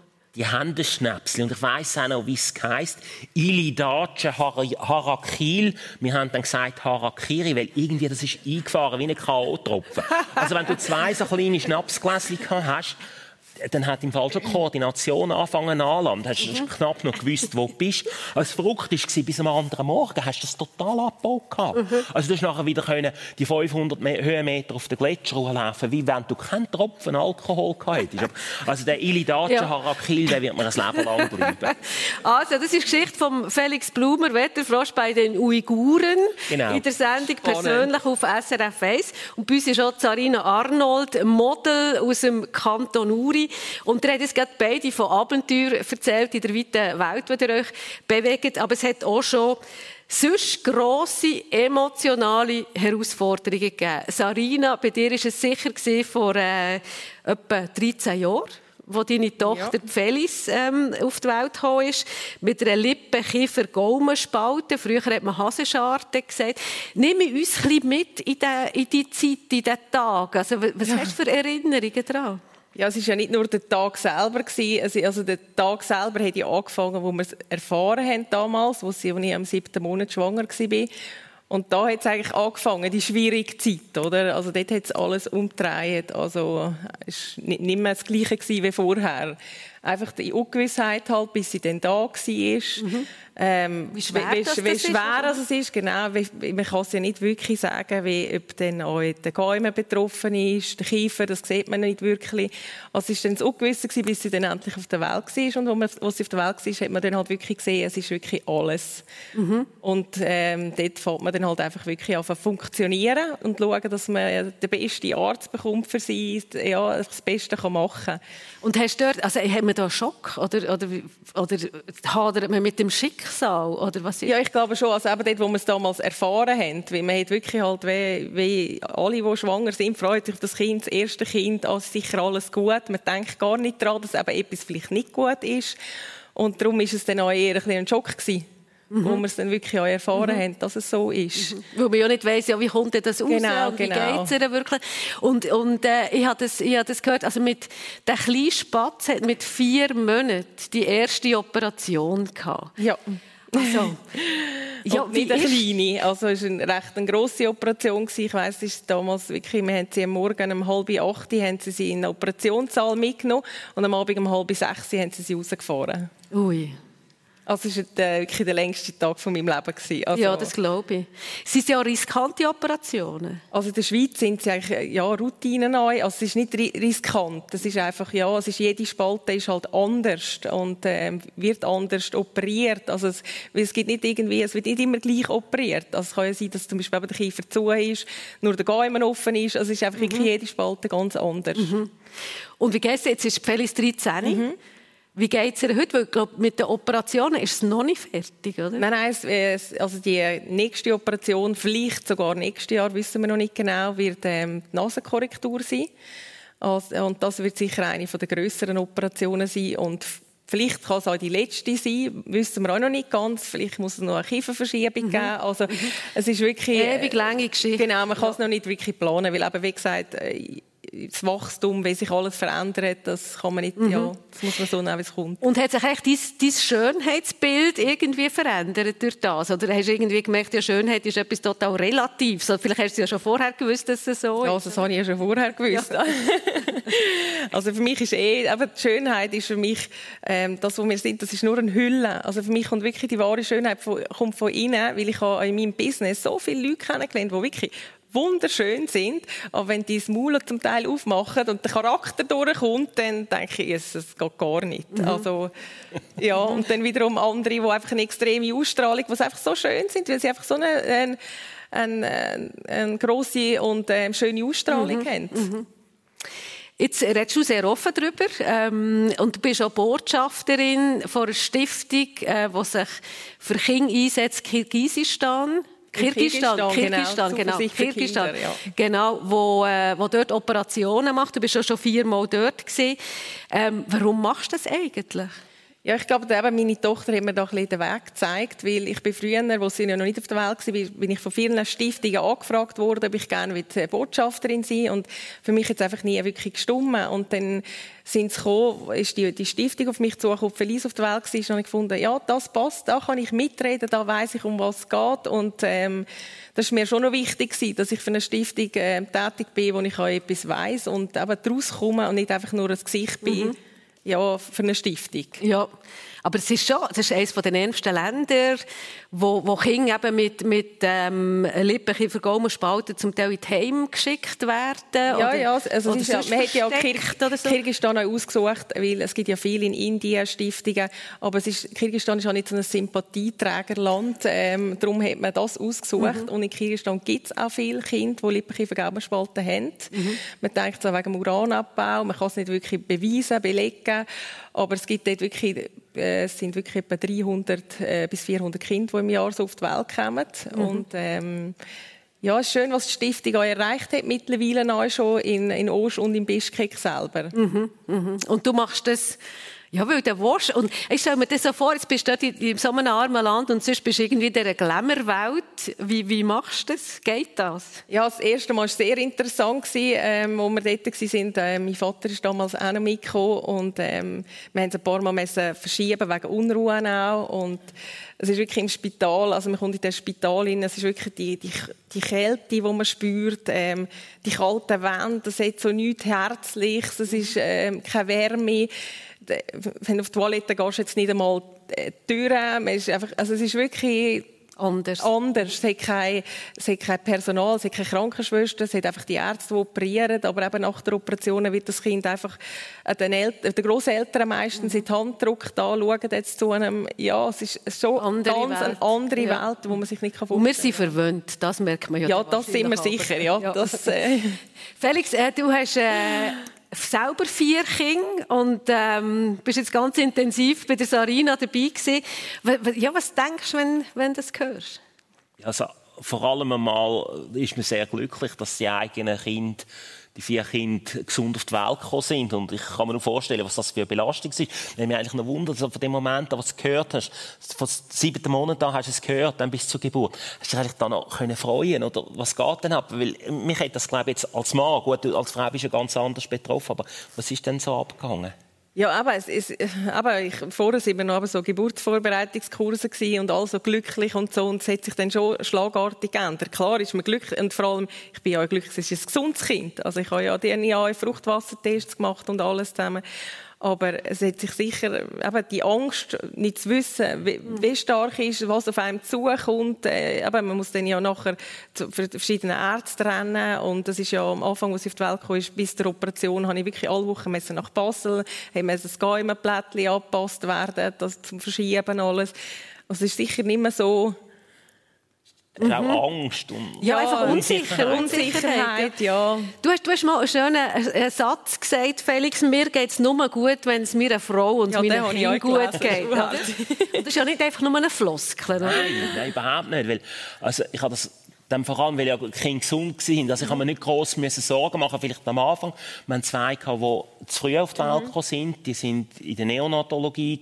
Die Schnäpsli. Und ich weiss auch noch, wie es heisst. Ilidace Harakil. Wir haben dann gesagt Harakiri, weil irgendwie das ist eingefahren wie ein K.O.-Tropfen. Also wenn du zwei so kleine Schnapsgläschen hast, dann hat im Fall schon Koordination anfangen anlassen. Du hast mhm. knapp noch gewusst, wo du bist. Als verrückt war, bis am anderen Morgen hast du das total abgebaut. Mhm. Also du hast nachher wieder können die 500 Höhenmeter auf den Gletscher laufen, wie wenn du keinen Tropfen Alkohol gehabt hättest. Also der Ilidace ja. Harakil, der wird mir ein Leben lang bleiben. Also das ist die Geschichte von Felix Blumer, Wetterfrosch bei den Uiguren. Genau. In der Sendung persönlich auf SRF 1. Und bei uns ist auch Sarina Arnold, Model aus dem Kanton Uri. Und ihr habt jetzt gerade beide von Abenteuer erzählt in der weiten Welt, die ihr euch bewegt. Aber es hat auch schon sonst grosse emotionale Herausforderungen gegeben. Sarina, bei dir war es sicher vor äh, etwa 13 Jahren wo deine Tochter ja. Felis ähm, auf die Welt gekommen ist, mit einer Lippenkiefer Gaumenspalte. Früher hat man Hasenscharte gesagt. Nimm uns ein bisschen mit in die, in die Zeit, in den Tag. Also, was ja. hast du für Erinnerungen daran? Ja, es war ja nicht nur der Tag selber. Also der Tag selber hat ja angefangen, wo wir es erfahren haben damals, wo ich am siebten Monat schwanger war. Und da hat es eigentlich angefangen, die schwierige Zeit, oder? Also dort hat es alles umgedreht. Also es war nicht mehr das Gleiche wie vorher. Einfach die Ungewissheit halt, bis sie dann da war. Mhm. Ähm, wie schwer, wie, das, wie das schwer ist, es ist, genau. Man kann es ja nicht wirklich sagen, wie, ob dann auch der Gäume betroffen ist, der Kiefer, das sieht man nicht wirklich. Also es war dann das Ungewisse, bis sie dann endlich auf der Welt war. Und als sie auf der Welt war, hat man dann halt wirklich gesehen, es ist wirklich alles. Mhm. Und ähm, dort fängt man dann halt einfach wirklich an zu funktionieren und schauen, dass man den besten Arzt bekommt für sie, ja, das Beste kann machen kann. Und hast du dort, also haben wir da Schock? Oder, oder, oder hadert man mit dem Schicksal? Oder was ja, ich glaube schon. Also eben dort, wo wir es damals erfahren haben, weil man hat wirklich halt, wie, wie alle, die schwanger sind, freut sich das Kind, das erste Kind, also sicher alles gut. Man denkt gar nicht daran, dass eben etwas vielleicht nicht gut ist. Und darum war es dann auch eher ein, ein Schock gewesen mhm. wo wir es dann wirklich auch erfahren mhm. haben, dass es so ist. Mhm. Weil man ja nicht weiss, ja, wie kommt denn das raus genau, und wie genau. geht es wirklich. Und, und äh, ich habe das, hab das gehört, also mit der kleine Spatz hat mit vier Monaten die erste Operation gehabt. Ja. Also, ja, nicht eine kleine. Also, es war eine recht eine grosse Operation. Ich weiss, es damals wirklich, wir haben sie am Morgen um halb acht haben sie, sie in den Operationssaal mitgenommen und am Abend um halb sechs haben sie sie rausgefahren. Ui. Also es war der, wirklich der längste Tag von meinem Leben. Gewesen. Also, ja, das glaube ich. Sind ja riskante Operationen. Also in der Schweiz sind sie eigentlich ja, Routinen neu. Also es ist nicht riskant. Es ist einfach, ja, es ist, jede Spalte ist halt anders und ähm, wird anders operiert. Also es, es, gibt nicht irgendwie, es wird nicht immer gleich operiert. Also es kann ja sein, dass zum Beispiel der Kiefer zu ist, nur der Gaumen offen ist. Also es ist einfach mhm. jede Spalte ganz anders. Mhm. Und wie geht's jetzt? Ist Felis 13. Mhm. Wie geht es ihr heute? Weil, glaub, mit den Operationen ist es noch nicht fertig, oder? Nein, nein, es, also die nächste Operation, vielleicht sogar nächstes Jahr, wissen wir noch nicht genau, wird ähm, die Nasenkorrektur sein. Also, und das wird sicher eine der grösseren Operationen sein. Und Vielleicht kann es auch die letzte sein, wissen wir auch noch nicht ganz. Vielleicht muss es noch eine Kieferverschiebung mhm. geben. Also, mhm. es ist wirklich... Ewig lange Geschichte. Genau, man kann es noch nicht wirklich planen, weil eben, wie gesagt, äh, das Wachstum, wie sich alles verändert, das kann man nicht, mhm. ja, das muss man so nehmen, wie es kommt. Und hat sich echt dein, dein Schönheitsbild irgendwie verändert durch das? Oder hast du irgendwie gemerkt, ja, Schönheit ist etwas total Relatives? So, vielleicht hast du ja schon vorher gewusst, dass es so ist. Ja, das habe ich ja schon vorher gewusst. Ja. also für mich ist eh, aber die Schönheit ist für mich, ähm, das, was wir sind, das ist nur eine Hülle. Also für mich kommt wirklich die wahre Schönheit von, kommt von innen, weil ich habe in meinem Business so viele Leute kennengelernt, die wirklich wunderschön sind, aber wenn die das Maul zum Teil aufmachen und der Charakter durchkommt, dann denke ich, es, es geht gar nicht. Mhm. Also, ja, und dann wiederum andere, die einfach eine extreme Ausstrahlung, die einfach so schön sind, weil sie einfach so eine, eine, eine, eine grosse und äh, schöne Ausstrahlung mhm. haben. Mhm. Jetzt redest du sehr offen darüber ähm, und du bist auch Botschafterin von einer Stiftung, äh, die sich für Kinder einsetzt, Kirgisistan. Kirgisistan, Kirgisistan, genau, genau, Kirgisistan, ja. genau, wo, äh, wo dort Operationen macht. Du bist ja schon viermal dort gewesen. Ähm, warum machst du das eigentlich? Ja, ich glaube, eben meine Tochter hat mir da ein bisschen den Weg gezeigt, weil ich bin früher, wo sie noch nicht auf der Welt war, bin ich von vielen Stiftungen angefragt worden, ob ich gerne Botschafterin sein und für mich jetzt einfach nie wirklich gestummen. Und dann sind sie gekommen, ist die, die Stiftung auf mich zugekommen, Felice auf der Welt war, und habe ich gefunden, ja, das passt, da kann ich mitreden, da weiß ich, um was es geht. Und ähm, das ist mir schon noch wichtig dass ich für eine Stiftung äh, tätig bin, wo ich auch etwas weiß und eben daraus komme und nicht einfach nur ein Gesicht bin. Mhm ja, für eine Stiftung. Ja, aber es ist schon, es ist eines der ärmsten Länder, wo, wo Kinder eben mit, mit ähm, Lippen für Gaumenspalten zum Teil in die Heim geschickt werden. Ja, oder, ja, also ist ja, man hat ja auch so. Kirgisistan auch ausgesucht, weil es gibt ja viele in Indien Stiftungen, aber es ist, Kirgisistan ist auch nicht so ein Sympathieträgerland, ähm, darum hat man das ausgesucht mhm. und in Kirgisistan gibt es auch viele Kinder, die Lippenkäfer Gaumenspalten haben. Mhm. Man denkt so wegen dem Uranabbau, man kann es nicht wirklich beweisen, belegen, aber es gibt dort wirklich, es sind wirklich etwa 300 äh, bis 400 Kinder, die im Jahr so auf die Welt kommen. Mhm. Und, ähm, ja, es ist schön, was die Stiftung auch erreicht hat, mittlerweile auch schon in, in Osch und in Bischkek selber. Mhm, mhm. Und du machst das ja, weil der Wasch, und ich stelle mir das so vor, jetzt bist du in so einem armen Land und sonst bist du irgendwie in dieser Glamour-Welt. Wie, wie machst du das? Geht das? Ja, das erste Mal war sehr interessant, ähm, als wir dort waren. Ähm, mein Vater ist damals auch noch mitgekommen und ähm, wir mussten ein paar Mal müssen verschieben, wegen Unruhen auch. Und es ist wirklich im Spital, also man kommt in das Spital rein, es ist wirklich die, die, die Kälte, die man spürt, ähm, die kalten Wände, das hat so nichts Herzliches, es ist ähm, keine Wärme wenn du auf die Toilette gehst, jetzt nicht einmal die Türen. also es ist wirklich anders. anders. Es hat, kein, es hat kein Personal, es hat keine Krankenschwester, es hat einfach die Ärzte, die operieren. Aber eben nach der Operation wird das Kind einfach den, Eltern, den Grosseltern meistens in die Hand gedrückt, da schauen jetzt zu einem, ja, es ist so andere ganz Welt. eine andere ja. Welt, wo man sich nicht vorstellen kann. Und wir sind verwöhnt, das merkt man ja. Ja, das sind wir sicher, ja. ja. Das, äh. Felix, äh, du hast... Äh, selber vier Kinder und ähm, bist jetzt ganz intensiv bei der Sarina dabei gewesen. Ja, was denkst du, wenn, wenn du das hörst? Also, vor allem einmal ist man sehr glücklich, dass die eigenen Kinder die vier Kinder gesund auf die Welt gekommen sind. Und ich kann mir nur vorstellen, was das für eine Belastung ist. Ich habe mich eigentlich noch wundert, von dem Moment an, was du gehört hast, von siebten Monat an hast du es gehört, dann bis zur Geburt. Hast du dich eigentlich dann noch können freuen oder was geht denn ab? Weil mich hat das, glaube ich, jetzt als Mann, gut, als Frau bist du ja ganz anders betroffen, aber was ist denn so abgegangen? Ja, aber, es, es, aber ich, vorher waren wir noch so Geburtsvorbereitungskurse und all so glücklich und so und es hat sich dann schon schlagartig geändert. Klar ist man glücklich und vor allem, ich bin ja glücklich, es ist ein gesundes Kind. Also ich habe ja DNA, Fruchtwassertests gemacht und alles zusammen. Aber es hat sich sicher, eben die Angst, nicht zu wissen, wie, wie stark ist, was auf einem zukommt. Äh, eben, man muss dann ja nachher zu verschiedenen Ärzten rennen. Und das ist ja am Anfang, als ich auf die Welt kam, bis der Operation, habe ich wirklich alle Wochen nach Basel, haben das Geheimenplättchen angepasst werden, das zum Verschieben alles. Also es ist sicher nicht mehr so, mhm. auch Angst und ja, einfach Unsicherheit. Unsicherheit ja. Du, hast, du hast mal einen schönen einen Satz gesagt, Felix, mir geht es nur gut, wenn es mir eine Frau und ja, meinen Kindern gut geht. das ist ja nicht einfach nur eine Floskel. Nein, nein, überhaupt nicht. Weil, also, ich habe das dann vor allem, weil ja die Kinder gesund waren. Also ich habe mir nicht gross Sorgen machen, vielleicht am Anfang. Wir haben zwei, die zu früh auf die Welt gekommen sind. Die waren in der Neonatologie.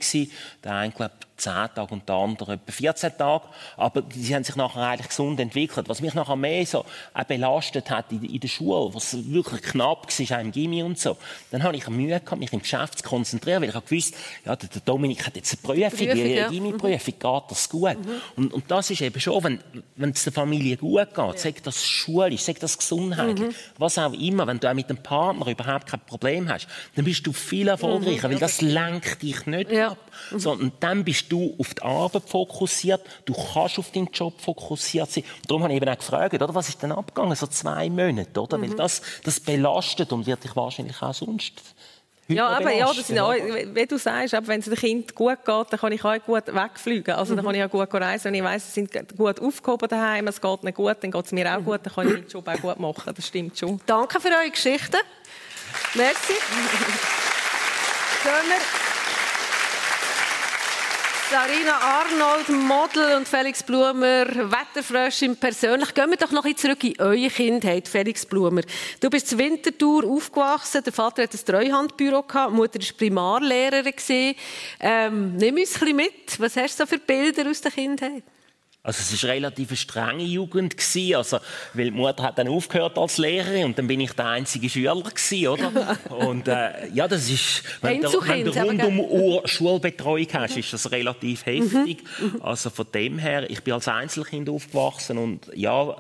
Der eine, glaube 10 Tage und der andere etwa 14 Tage. Aber sie haben sich nachher eigentlich gesund entwickelt. Was mich nachher mehr so auch belastet hat in, in der Schule, was wirklich knapp war, auch im Gimmi und so, dann habe ich Mühe gehabt, mich im Geschäft zu konzentrieren, weil ich habe gewusst, ja, der, Dominik hat jetzt eine Prüfung, Prüfung eine ja. Gimmi-Prüfung, geht das gut? Mhm. Und, und, das ist eben schon, wenn, wenn es der Familie gut geht, ja. sagt das schulisch, sagt das gesundheitlich, mhm. was auch immer, wenn du auch mit dem Partner überhaupt kein Problem hast, dann bist du viel erfolgreicher, mhm. weil das lenkt dich nicht ja. ab, sondern dann bist bist du auf die Arbeit fokussiert, du kannst auf deinen Job fokussiert sein. Und darum habe ich eben auch gefragt, oder, was ist denn abgegangen, so zwei Monate, oder? Mhm. Weil das, das belastet und wird dich wahrscheinlich auch sonst ja, aber ja, das sind auch, wie du sagst, wenn es dem Kind gut geht, dann kann ich auch gut wegfliegen. Also mhm. dann kann ich auch gut reisen. Wenn ich weiss, sie sind gut aufgehoben daheim, es geht nicht gut, dann geht es mir auch gut, dann kann ich meinen Job auch gut machen. Das stimmt schon. Danke für eure Geschichte. Merci. Wir Sarina Arnold, Model und Felix Blumer, Wetterfröschin persönlich. Gehen wir doch noch ein zurück in eure Kindheit, Felix Blumer. Du bist zur Winterthur aufgewachsen, der Vater hat ein Treuhandbüro gehabt, die Mutter war Primarlehrerin. Ähm, nimm uns ein bisschen mit. Was hast du für Bilder aus der Kindheit? Also es war relativ eine strenge Jugend gewesen, also weil die Mutter hat dann aufgehört als Lehrerin und dann bin ich der einzige Schüler gewesen, oder? Und äh, ja, das ist wenn du, wenn du rund um Uhr Schulbetreuung hast, ist das relativ heftig. Mhm. Also von dem her, ich bin als Einzelkind aufgewachsen und ja,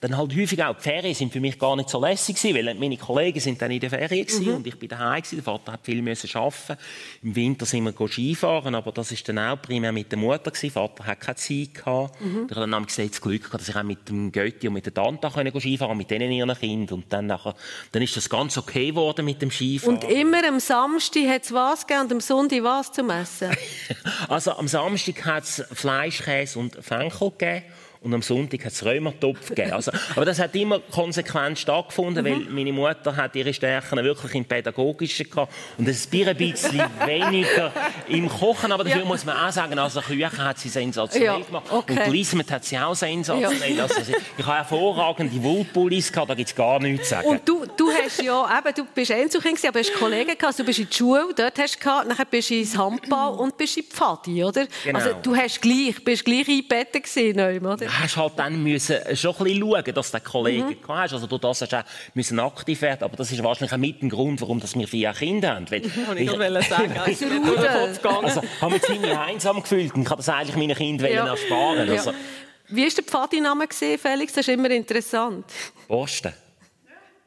dann halt häufig auch die Ferien sind für mich gar nicht so lässig gewesen, weil meine Kollegen sind dann in der Ferien mhm. und ich bin daheim gewesen. Der Vater hat viel müssen arbeiten. Im Winter sind wir Skifahren, aber das ist dann auch primär mit der Mutter gewesen. Der Vater hat keine Zeit gehabt. Mhm. Ich habe dann gesagt, das Glück gehabt, dass ich auch mit dem Götti und mit der Tante können Skifahren mit denen ihren Kindern und dann nachher, dann ist das ganz okay geworden mit dem Skifahren. Und immer am Samstag hat es was gegeben und am Sonntag was zum Essen? also am Samstag hat es Fleisch, Käse und Fenchel gegeben und am Sonntag hat es Römertopf gegeben. Also, aber das hat immer konsequent stattgefunden, mhm. weil meine Mutter hat ihre Stärken wirklich im Pädagogischen gehabt und ein bisschen weniger im Kochen. Aber dafür ja. muss man auch sagen, also Küche hat sie sensationell ja. gemacht okay. und Lismet hat sie auch sensationell. Ja. Also, ich habe hervorragende Wollpullis gehabt, da gibt es gar nichts zu sagen. Und du, du hast ja, eben, du bist Einzelkind, aber hast Kollegen gehabt, also du bist in die Schule, dort hast du gehabt, dann bist du ins Handball und bist in die Pfadi, oder? Genau. Also du hast gleich, bist gleich eingebettet gewesen, oder? Hast halt dann müssen schon ein bisschen schauen, dass du Kollegen mhm. hast. Also du das hast auch müssen aktiv werden. Aber das ist wahrscheinlich auch mit dem Grund, warum wir vier Kinder haben. Weil, ich wollte sagen, also, also habe mich ziemlich einsam gefühlt und ich habe das eigentlich meinen Kindern ja. ersparen. Also. Ja. Wie war der Pfadiname, Felix? Das ist immer interessant. Borsten.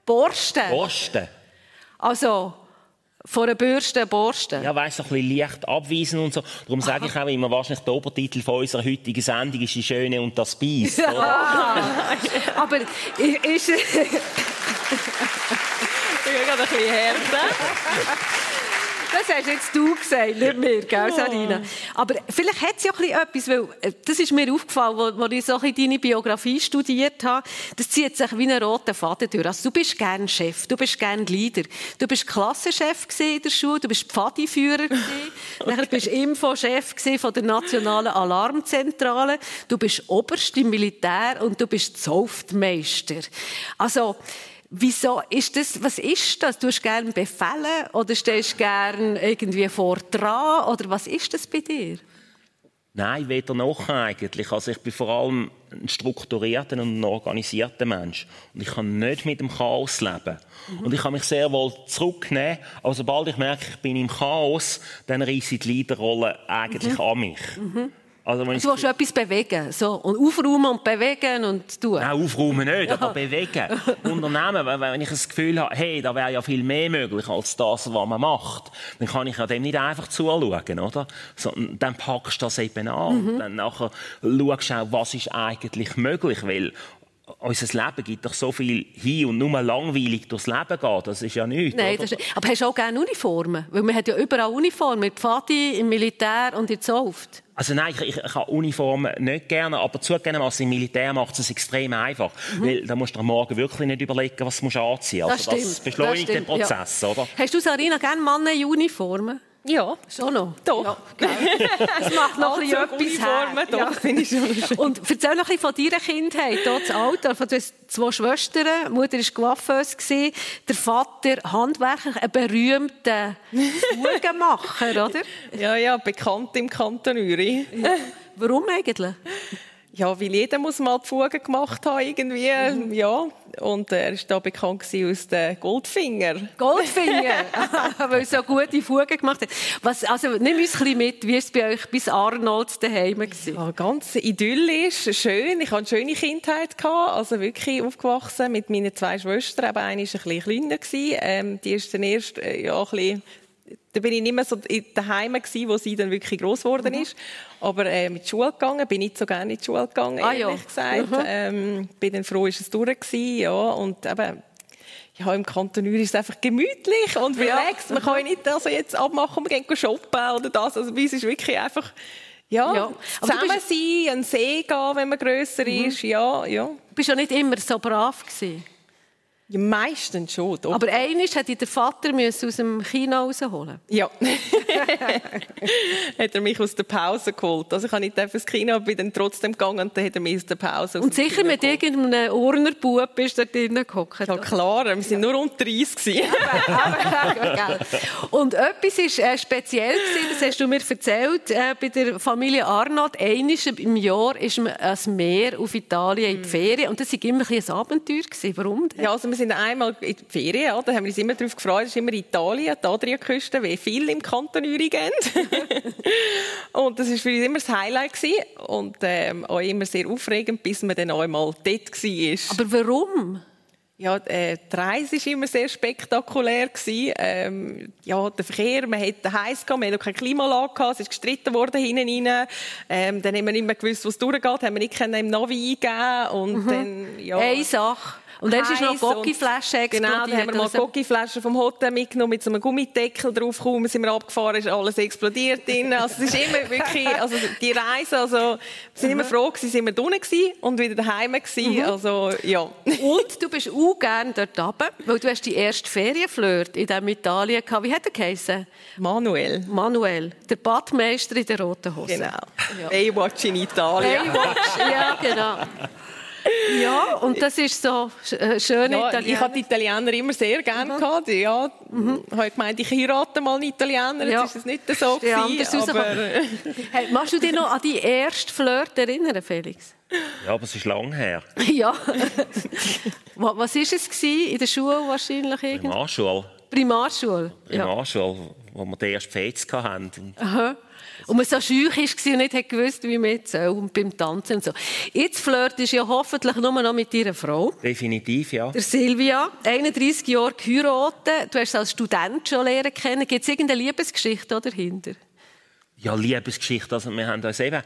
Borsten? Borsten. Also, von einer Bürste, Borste. Ja, weißt du, ein bisschen leicht abweisen und so. Darum sage ich auch immer, wahrscheinlich der Obertitel von unserer heutigen Sendung ist «Die Schöne und das Biest». Ja. Aber ist... ich bin gerade ein bisschen härter. Das hast jetzt du gesagt, nicht mir, gell, Sarina? Aber vielleicht hat es ja etwas, weil äh, das ist mir aufgefallen, als ich so deine Biografie studiert habe. Das zieht sich wie ein roter Faden durch. Also, du bist gern Chef, du bist gern Leader. Du bist Klassenchef in der Schule, du bist Pfadiführer Dann bist du Infochef von der Nationalen Alarmzentrale. Du bist Oberst im Militär und du bist Zoftmeister. Also, Wieso ist das, was ist das? Du hast gerne Befehle oder stehst du gerne irgendwie vor dran oder was ist das bei dir? Nein, weder noch eigentlich. Also ich bin vor allem ein strukturierter und ein organisierter Mensch. Und ich kann nicht mit dem Chaos leben. Mhm. Und ich kann mich sehr wohl zurücknehmen. Aber sobald ich merke, ich bin im Chaos, dann reiße ich die Leaderrolle eigentlich mhm. an mich. Mhm. Also, wenn ich Du willst etwas bewegen. So. Und aufräumen und bewegen und tun. Nein, aufräumen nicht, aber bewegen. Unternehmen, wenn- wenn ich das Gefühl habe, hey, da wäre ja viel mehr möglich als das, was man macht, dann kann ich ja dem nicht einfach zuschauen, oder? Sondern dann packst du das eben an. Mhm. Dann nachher schaust du auch, was ist eigentlich möglich, weil unser Leben gibt doch so viel hin und nur langweilig durchs Leben gehen, das ist ja nichts. Nein, das ist, aber hast du auch gerne Uniformen? Weil man hat ja überall Uniformen. Mit Pfadi, im Militär und in Zoft. Also nein, ich, ich, ich habe Uniformen nicht gerne, aber zugegebenermaßen im Militär macht es extrem einfach. Weil da musst du am Morgen wirklich nicht überlegen, was du anziehen musst. Das Also stimmt. das beschleunigt das den stimmt, Prozess, oder? Hast du, Sarina, gerne Männer in Uniformen? Ja, Schon noch? Doch. Ja. Es macht noch ein bisschen etwas doch, Ja. finde ich schon schön. Und erzähl noch ein bisschen von deiner Kindheit, hier das Alter. Hast zwei Schwestern, die Mutter war Coiffeuse, der Vater Handwerker, ein berühmter Fugenmacher, oder? Ja, ja, bekannt im Kanton Uri. Warum eigentlich? Ja, weil jeder muss mal die Fugen gemacht haben, irgendwie. Mhm. Ja. Und er war da bekannt aus den Goldfinger. Goldfinger, weil er so gute Fugen gemacht hat. Was, also, nimm uns ein bisschen mit, wie war es bei euch bis Arnold daheim? war? Ja, ganz idyllisch, schön. Ich hatte eine schöne Kindheit. Gehabt. Also wirklich aufgewachsen mit meinen zwei Schwestern. Aber eine war ein bisschen kleiner. gewesen. Ähm, die ist dann erst äh, ja, ein bisschen da bin ich nicht mehr so daheim gsi, wo sie dann wirklich groß geworden Mhm. ist. Aber äh, mit Schule gegangen, bin nicht so gerne in die Schule gegangen, Ah, ehrlich ja. gesagt. Ähm, bin dann froh, ist es durch gewesen, ja. Und eben, ja, im Kanton Uri ist es einfach gemütlich und relaxed. Man kann ja nicht also jetzt abmachen, wir gehen shoppen oder das. Also bei uns ist wirklich einfach, ja, Ja. Aber zusammen bist- Mhm. sein, an den See gehen, wenn man grösser ist, ja, ja. Du bist ja nicht immer so brav gewesen. Ja. Meistens schon, doch. Aber eines hat dich der Vater aus dem Kino rausholen. Ja. hat er mich aus der Pause geholt. Also ich habe nicht ins Kino, aber bin dann trotzdem gegangen und dann hat er mich aus der Pause aus Und sicher Kino mit geholt. irgendeinem Urner Bub bist du da drinnen gehockt. Ja klar, wir waren nur unter 30. gewesen. Gell? Und etwas ist äh, speziell gewesen, das hast du mir erzählt, äh, bei der Familie Arnold. Einmal im Jahr ist man ans Meer auf Italien in die Ferien und das war immer ein, ein Abenteuer. Gewesen. Warum denn? Ja, also sind einmal in die Ferien, da haben wir uns immer darauf gefreut, das ist immer Italien, die Adriaküste, wie viel im Kanton Uri gehen. und das war für uns immer das Highlight gewesen. und ähm, auch immer sehr aufregend, bis man dann einmal dort war. Aber warum? Ja, äh, die Reise war immer sehr spektakulär. Gewesen. Ähm, ja, der Verkehr, man hatte heiß man hatte noch keine Klimaanlage gehabt, es ist gestritten worden hinten rein. Ähm, dann haben wir nicht mehr gewusst, wo es durchgeht, haben wir nicht im Navi eingeben und dann, ja. Eine Sache. Und dann ist noch und- explodiert. Genau, dann haben wir mal Also- Gocki-Flaschen vom Hotel mitgenommen mit so einem Gummideckel drauf. Kaum sind wir abgefahren, ist alles explodiert drin. Also es ist immer wirklich, also die Reise, also wir sind immer froh gewesen, sind wir drinnen gewesen und wieder daheim gewesen. Also ja. Und du bist auch gerne dort runter, weil du hast die erste Ferienflirt in diesem Italien gehabt. Wie hat er geheißen? Manuel. Manuel, der Badmeister in der roten Hose. Genau. Baywatch in Italien. Baywatch, ja, genau. Ja, und das ist so äh, schön Ja, Italiener. ich habe die Italiener immer sehr gerne gehabt. Ja, habe gemeint, ich heirate mal einen Italiener. Ja. Jetzt ist es nicht so gewesen, aber. Hey, magst du dich noch an die erste Flirt erinnern, Felix? Ja, aber es ist lang her. ja. Wa- Was war es? Gewesen? In der Schule wahrscheinlich? Im Irgend? Anschul. Primarschule? Im Ja. Wo wir den ersten Fets hatten. Aha. Und man so schüch war und nicht gewusst, wie man jetzt soll, und beim Tanzen und so. Jetzt flirtest du ja hoffentlich nur noch mit deiner Frau, Definitiv, ja. der Silvia. 31 Jahre geheiratet. Du hast sie als Student schon lernen kennen. Gibt es irgendeine Liebesgeschichte da dahinter? Ja, Liebesgeschichte. Also wir haben uns eben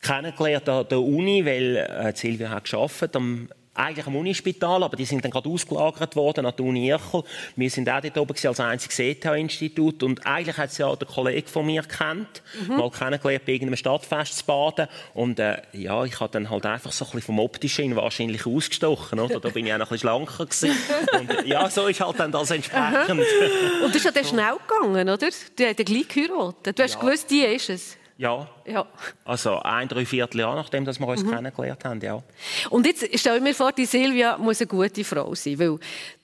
kennengelernt an der Uni, weil äh, Silvia hat gearbeitet am eigentlich am Unispital, aber die sind dann gerade ausgelagert worden an die Uni Irchel. Wir sind auch dort oben als einziges ETH-Institut und eigentlich hat sie ja der Kollege von mir kennt, mal kennengelernt bei irgendeinem Stadtfest zu baden und äh, ja, ich habe dann halt einfach so ein bisschen vom Optischen wahrscheinlich ausgestochen, oder? Da bin ich auch noch ein bisschen schlanker gewesen. und äh, ja, so ist halt dann das entsprechend. Und das ist ja dann schnell gegangen, oder? Die haben dann gleich geheiratet. Du hast gewusst, die ist es. Ja, Ja. also ein, dreiviertel Jahr nachdem dass wir uns kennengelernt haben, ja. Und jetzt stell ich mir vor, die Silvia muss eine gute Frau sein, weil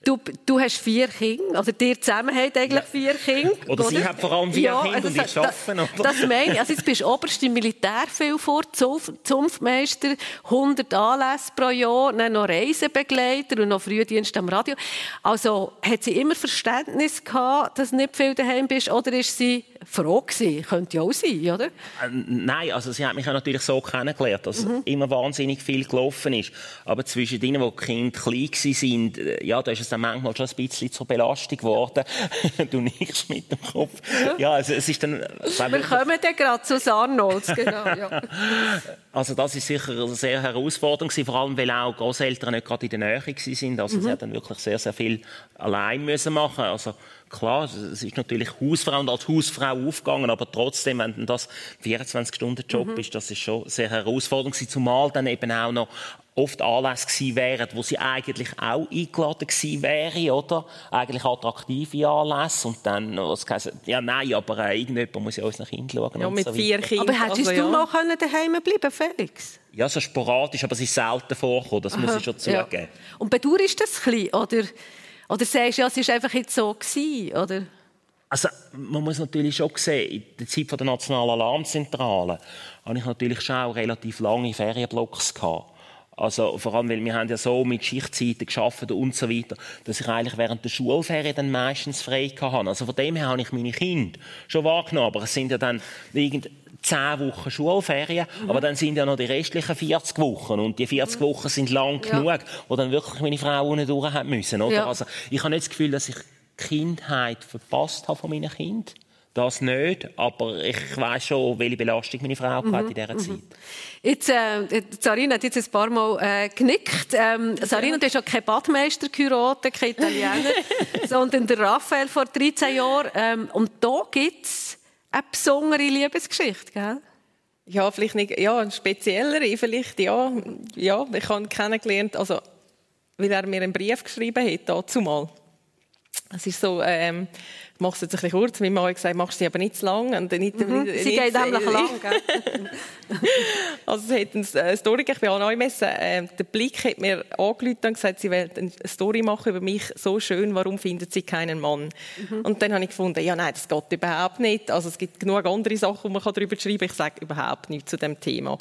du, du hast vier Kinder, also ihr zusammen habt eigentlich vier Kinder. Oder sie hat vor allem vier Kinder und ich das- arbeite, oder? Das meine ich. Also jetzt bist du oberst im Militär viel vor, Zunf- Zunftmeister, 100 Anlässe pro Jahr, dann noch Reisebegleiter und noch Frühdienst am Radio. Also hat sie immer Verständnis gehabt, dass du nicht viel daheim bist, oder ist sie froh gewesen. Könnte ja auch sein, oder? Äh, nein, also sie hat mich ja natürlich so kennengelernt, dass mhm. immer wahnsinnig viel gelaufen ist. Aber zwischen denen, wo die Kinder klein waren, äh, ja, da ist es dann manchmal schon ein bisschen zur Belastung geworden. du nichts mit dem Kopf. Ja, ja also es ist dann... Wir kommen dann gerade zu Arnolds, genau. Ja. Also das ist sicher eine sehr Herausforderung vor allem weil auch Großeltern nicht gerade in der Nähe waren. Also mhm. sie hat dann wirklich sehr, sehr viel allein müssen machen. Also klar, es ist natürlich Hausfrau und als Hausfrau aufgegangen, aber trotzdem, wenn das 24-Stunden-Job mhm. ist, das ist schon sehr herausfordernd gewesen, zumal dann eben auch noch oft Anlässe gewesen wären, wo sie eigentlich auch eingeladen gewesen wären, oder? Eigentlich attraktive Anlässe und dann, was heisst, ja nein, aber äh, irgendjemand muss ja unseren Kind schauen Ja, mit so vier Kindern. Aber hättest also, du ja. mal daheim bleiben Felix? Ja, so sporadisch, aber es ist selten vorgekommen, das Aha, muss ich schon zugeben. Ja. Und bedauerst du das ein bisschen, oder? Oder sagst du, ja, es war einfach jetzt so gewesen, oder? Also, man muss natürlich schon sehen, in der Zeit der nationalen Alarmzentrale hatte ich natürlich schon auch relativ lange Ferienblocks gehabt. Also vor allem, weil wir haben ja so mit Schichtzeiten geschafft und so weiter, dass ich eigentlich während der Schulferien dann meistens frei hatte. Also von dem her habe ich meine Kinder schon wahrgenommen, aber es sind ja dann irgend zehn Wochen Schulferien, mhm. aber dann sind ja noch die restlichen 40 Wochen und die 40 mhm. Wochen sind lang ja. genug, wo dann wirklich meine Frau unten durch müssen, oder? Ja. Also ich habe nicht das Gefühl, dass ich die Kindheit verpasst habe von meinen Kindern. Das nicht, aber ich weiß schon, welche Belastung meine Frau mhm. hatte in dieser mhm. Zeit. Jetzt, äh, Sarina hat jetzt ein paar Mal äh, genickt. Ähm, Sarina, du hast ja kein Badmeister geheiratet, kein Italiener, sondern der Raphael vor 13 Jahren. Ähm, und da gibt es eine besondere Liebesgeschichte, gell? Ja, vielleicht nicht, ja, eine speziellere, vielleicht, ja. Ja, ich habe ihn kennengelernt, also, weil er mir einen Brief geschrieben hat, dazu mal. Es ist so, ähm, ich mache es jetzt ein bisschen kurz. Meine Mama hat gesagt, machst du sie aber nicht zu lang. Und nicht, mhm. nicht, sie nicht, geht nämlich lang, Also es hat eine Story, ich bin an Neumessen, äh, der Blick hat mir angerufen und gesagt, sie will eine Story machen über mich, so schön, warum findet sie keinen Mann? Mhm. Und dann habe ich gefunden, ja nein, das geht überhaupt nicht. Also es gibt genug andere Sachen, die man darüber schreiben kann. Ich sage überhaupt nichts zu dem Thema.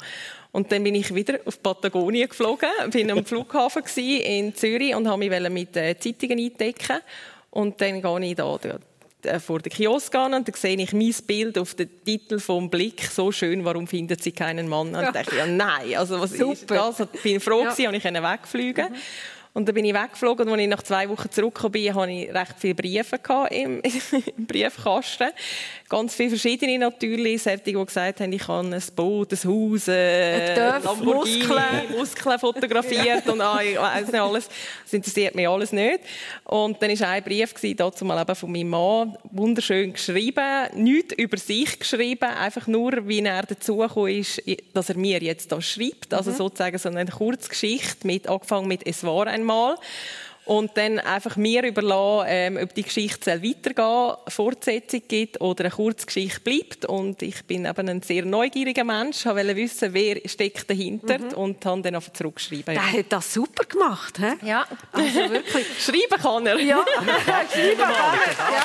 Und dann bin ich wieder auf Patagonien geflogen, bin am Flughafen in Zürich und habe mich mit äh, Zeitungen eindecken. Und dann gehe ich da vor den Kiosk an und dann sehe ich mein Bild auf den Titel vom Blick so schön warum findet sie keinen Mann und ja. dachte ja nein also was Super. ist das ich bin froh ja. gewesen, ich wegfliegen mhm. Und dann bin ich weggeflogen und als ich nach zwei Wochen zurückgekommen bin, hatte ich recht viele Briefe im, im Briefkasten. Ganz viele verschiedene natürlich. Solche, die gesagt haben, ich kann ein Boot, ein Haus, äh, Lamborghini, Muskeln. Muskeln fotografiert und ah, ich weiss nicht alles. Das interessiert mich alles nicht. Und dann war ein Brief, dazu mal eben von meinem Mann, wunderschön geschrieben, nichts über sich geschrieben, einfach nur, wie er dazugekommen ist, dass er mir jetzt da schreibt. Also mhm. sozusagen so eine Kurzgeschichte mit, angefangen mit «Es war einmal» und dann einfach mir überlassen, ähm, ob die Geschichte weitergehen Fortsetzung gibt oder eine Kurzgeschichte bleibt. Und ich bin eben ein sehr neugieriger Mensch, wollte wissen, wer steckt dahinter mhm. und habe dann einfach zurückgeschrieben. Der hat das super gemacht, he? Ja. Also wirklich. Schreiben kann er. Ja, schreiben kann er. Ja.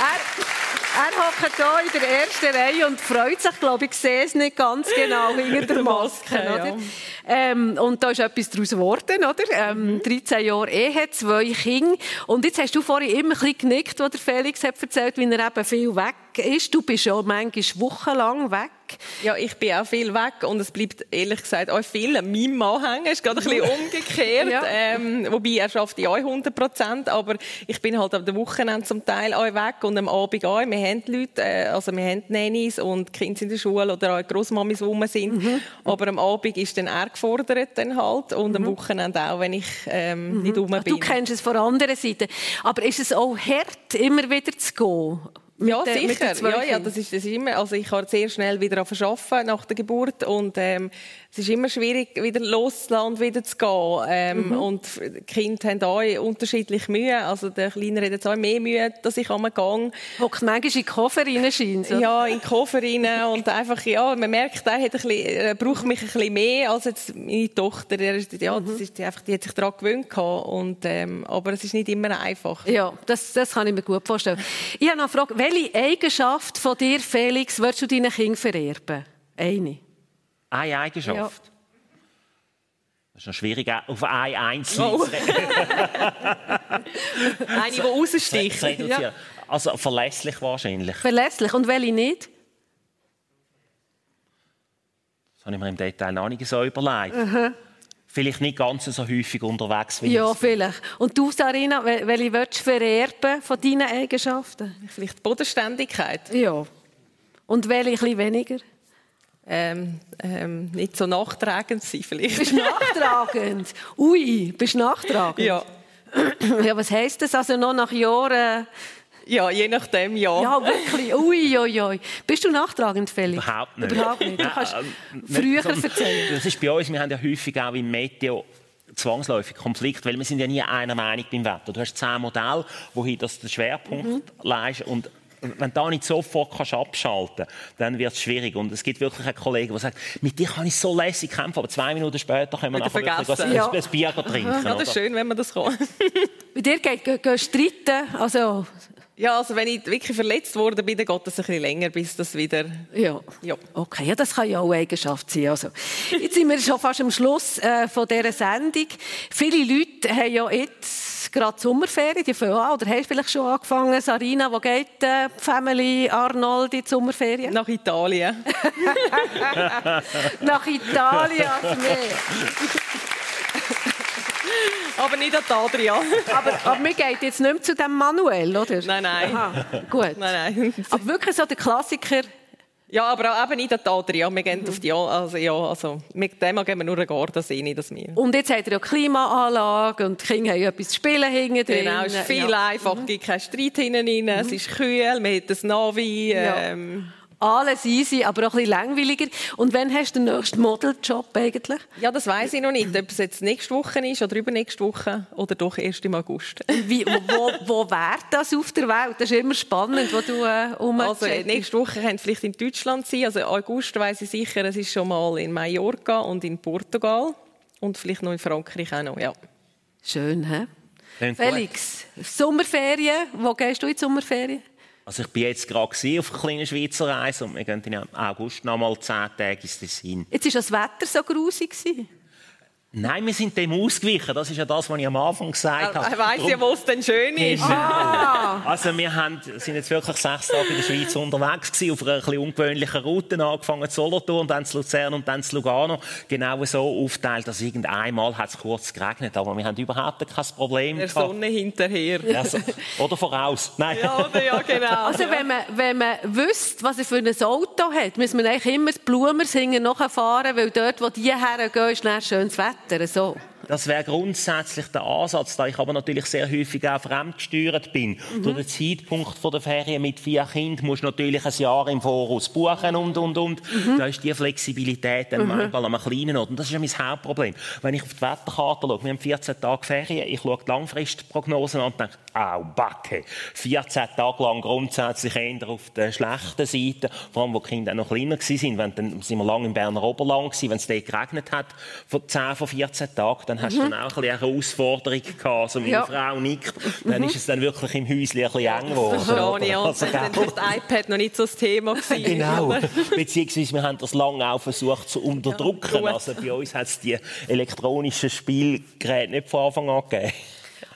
Er hockt hier in der ersten Reihe und freut sich, glaube ich, sehe es nicht ganz genau hinter der Maske. oder? Ähm, und da ist etwas daraus geworden, oder? Ähm, mhm. 13 Jahre Ehe, zwei Kinder. Und jetzt hast du vorhin immer ein bisschen genickt, was der Felix hat erzählt, wie er eben viel weg ist. Du bist ja manchmal wochenlang weg. Ja, ich bin auch viel weg und es bleibt ehrlich gesagt auch viel an meinem Mann hängen. Es ist gerade ein bisschen umgekehrt. ja. ähm, wobei er schafft ja auch 100 Prozent, aber ich bin halt am Wochenende zum Teil auch weg und am Abend auch. Wir haben Leute, äh, also wir haben Nannies und Kinder in der Schule oder auch Grossmamis, die rum sind. Mhm. Aber am Abend ist dann er gefordert dann halt und mhm. am Wochenende auch, wenn ich ähm, mhm. nicht rum bin. Du kennst es von der anderen Seite. Aber ist es auch hart, immer wieder zu gehen? Ja, der, sicher. Ja, ja, das ist das immer. Also ich habe sehr schnell wieder arbeiten nach der Geburt und ähm, es ist immer schwierig, wieder loszulassen wieder zu gehen. Ähm, mhm. Und die Kinder haben auch unterschiedlich Mühe. Also der Kleine hat jetzt auch mehr Mühe, dass ich am Gang. Hockt manchmal in den Koffer rein, scheint Ja, in den Koffer rein und einfach, ja, man merkt, er, hat ein bisschen, er braucht mich ein bisschen mehr als jetzt meine Tochter. Er ja, das mhm. ist einfach, die hat sich daran gewöhnt und, ähm, aber es ist nicht immer einfach. Ja, das, das kann ich mir gut vorstellen. Ich habe noch eine Frage. Welche Eigenschaft von dir, Felix, würdest du deinen Kindern vererben? Eine. Eine Eigenschaft? Ja. Das ist noch schwierig, auf eine einzelne oh. Eine, die raussticht. Ja. Also verlässlich wahrscheinlich. Verlässlich. Und welche nicht? Das habe ich mir im Detail noch nicht so überlegt. Vielleicht nicht ganz so häufig unterwegs wie Ja, ich. vielleicht. Und du, Sarina, wel- welche willst du vererben von deinen Eigenschaften? Vielleicht die Bodenständigkeit. Ja. Und welche ein bisschen weniger? Ähm, ähm, nicht so nachtragend sein vielleicht. Bist nachtragend? Ui, bist nachtragend? ja. Ja, was heisst das? Also noch nach Jahren... ja, je nachdem, ja. Ja, wirklich. Ui, ui, ui. Bist du nachtragend, Felix? Überhaupt nicht. Überhaupt nicht. Du kannst Nein, ähm, früher erzählen. Das ist bei uns, wir haben ja häufig auch im Meteo zwangsläufig Konflikt, weil wir sind ja nie einer Meinung beim Wetter. Du hast zehn Modelle, wohin das den Schwerpunkt Mhm. leist und wenn du da nicht sofort kannst abschalten kannst, dann wird es schwierig. Und es gibt wirklich einen Kollegen, der sagt, mit dir kann ich so lässig kämpfen, aber zwei Minuten später können wir nachher wirklich vergessen. ein, Ja. ein Bier trinken. Ja, das ist schön, wenn man das kann. Bei dir geht geh, geh streiten. Also, ja, also wenn ich wirklich verletzt wurde, bin, dann geht es ein bisschen länger, bis das wieder... ja. Ja. Okay, ja, das kann ja auch eine Eigenschaft sein. Also, jetzt sind wir schon fast am Schluss äh, von dieser Sendung. Viele Leute haben ja jetzt gerade Sommerferien, die fangen an, oder hast vielleicht schon angefangen. Sarina, wo geht äh, die Family Arnold in die Sommerferien? Nach Italien. Nach Italien ans Meer. Aber nicht an die Adria. Aber, aber wir gehen jetzt nicht mehr zu dem Manuel, oder? Nein, nein. Aha, gut. Nein, nein. Aber wirklich so der Klassiker. Ja, aber auch eben nicht an die Adria. Wir gehen auf die... Also, ja, also, mit dem gehen wir nur einen Gardasee, nicht das Meer. Und jetzt hat er ja Klimaanlage und die Kinder haben ja etwas zu spielen hinten drin. Genau, es ist viel Ja. einfach, es gibt keinen Streit hinten rein, es ist kühl, man hat das Navi. Ja. Alles easy, aber auch ein bisschen langweiliger. Und wann hast du den nächsten Modeljob eigentlich? ja, das weiß ich noch nicht, ob es jetzt nächste Woche ist oder übernächste Woche oder doch erst im August. Wie, wo wo wäre das auf der Welt? Das ist immer spannend, wo du äh, um Also nächste Woche könnte es vielleicht in Deutschland sein, also August weiß ich sicher, es ist schon mal in Mallorca und in Portugal und vielleicht noch in Frankreich auch noch, ja. Schön, hä? Felix, Sommerferien. Wo gehst du in die Sommerferien? Also ich bin jetzt gerade auf einer kleinen Schweizer Reise und wir gehen im August noch mal zehn Tage ins Tessin. Jetzt war das Wetter so grusig. Nein, wir sind dem ausgewichen. Das ist ja das, was ich am Anfang gesagt habe. Er weiss ja, wo es denn schön ist. Also wir haben, sind jetzt wirklich sechs Tage in der Schweiz unterwegs gewesen, auf einer ein bisschen ungewöhnlichen Route, angefangen zu Solothurn, dann zu Luzern und dann zu Lugano. Genau so aufgeteilt, dass irgendeinmal hat es kurz geregnet, aber wir haben überhaupt kein Problem Der gehabt. Sonne hinterher. Also, oder voraus. Nein. Ja, oder? ja, genau. Also wenn man, wenn man wüsste, was er für ein Auto hat, muss man eigentlich immer das Blumers hinten nachfahren, weil dort, wo die hergehen, ist dann schönes Wetter. So. Das wäre grundsätzlich der Ansatz, da ich aber natürlich sehr häufig auch fremdgesteuert bin. Durch den Zeitpunkt der Ferien mit vier Kindern musst du natürlich ein Jahr im Voraus buchen und, und, und. Da ist die Flexibilität dann manchmal an einem kleinen Ort. Und das ist ja mein Hauptproblem. Wenn ich auf die Wetterkarte schaue, wir haben 14 Tage Ferien, ich schaue die Langfristprognosen an und denke, au, Backe. 14 Tage lang grundsätzlich eher auf der schlechten Seite, vor allem, wo die Kinder auch noch kleiner waren. Wenn, dann sind wir lange im Berner Oberland gewesen, wenn es dort geregnet hat, von 10 von 14 Tagen, dann hast du dann auch ein bisschen eine Herausforderung gehabt. Also meine Ja. Frau nickt, dann ist es dann wirklich im Häuschen ein bisschen eng geworden. Verstehe ich. Also, dann war das iPad noch nicht so das Thema. gewesen. Genau. Beziehungsweise wir haben das lange auch versucht zu unterdrücken. gut. Also bei uns hat es die elektronischen Spielgeräte nicht von Anfang an gegeben.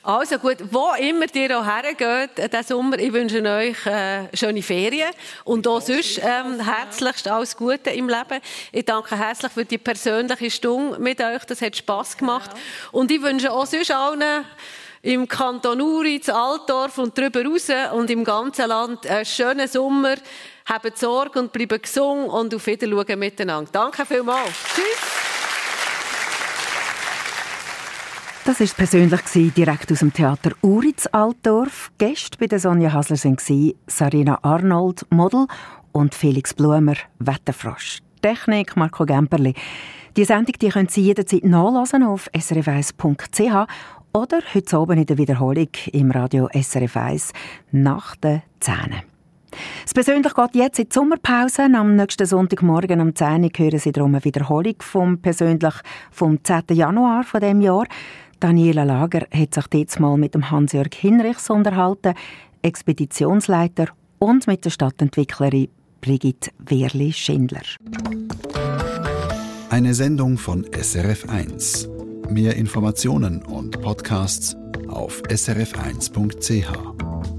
Also gut, wo immer ihr auch hergeht, äh, diesen Sommer, ich wünsche euch äh, schöne Ferien und auch sonst ähm, herzlichst alles Gute im Leben. Ich danke herzlich für die persönliche Stunde mit euch, das hat Spass gemacht. Und ich wünsche auch sonst allen im Kanton Uri, zu Altdorf und darüber raus und im ganzen Land einen schönen Sommer. Habt Sorge und bleibt gesund und auf Wiedersehen miteinander. Danke vielmals. Tschüss. Das ist persönlich direkt aus dem Theater Uritz Altdorf. Gäste bei der Sonja Hasler sind Sarina Arnold, Model, und Felix Blumer, Wetterfrosch. Technik Marco Gemperli. Die Sendung die können Sie jederzeit nachlesen auf srf1.ch oder heute Abend in der Wiederholung im Radio SRF 1 nach den 10. Es persönlich geht jetzt in die Sommerpause. Am nächsten Sonntagmorgen um 10 Uhr hören Sie darum eine Wiederholung vom persönlich vom 10. Januar von dem Jahr. Daniela Lager hat sich jetzt mal mit dem Hans-Jörg Hinrichs unterhalten, Expeditionsleiter und mit der Stadtentwicklerin Brigitte Wehrli-Schindler. Eine Sendung von SRF1. Mehr Informationen und Podcasts auf srf1.ch.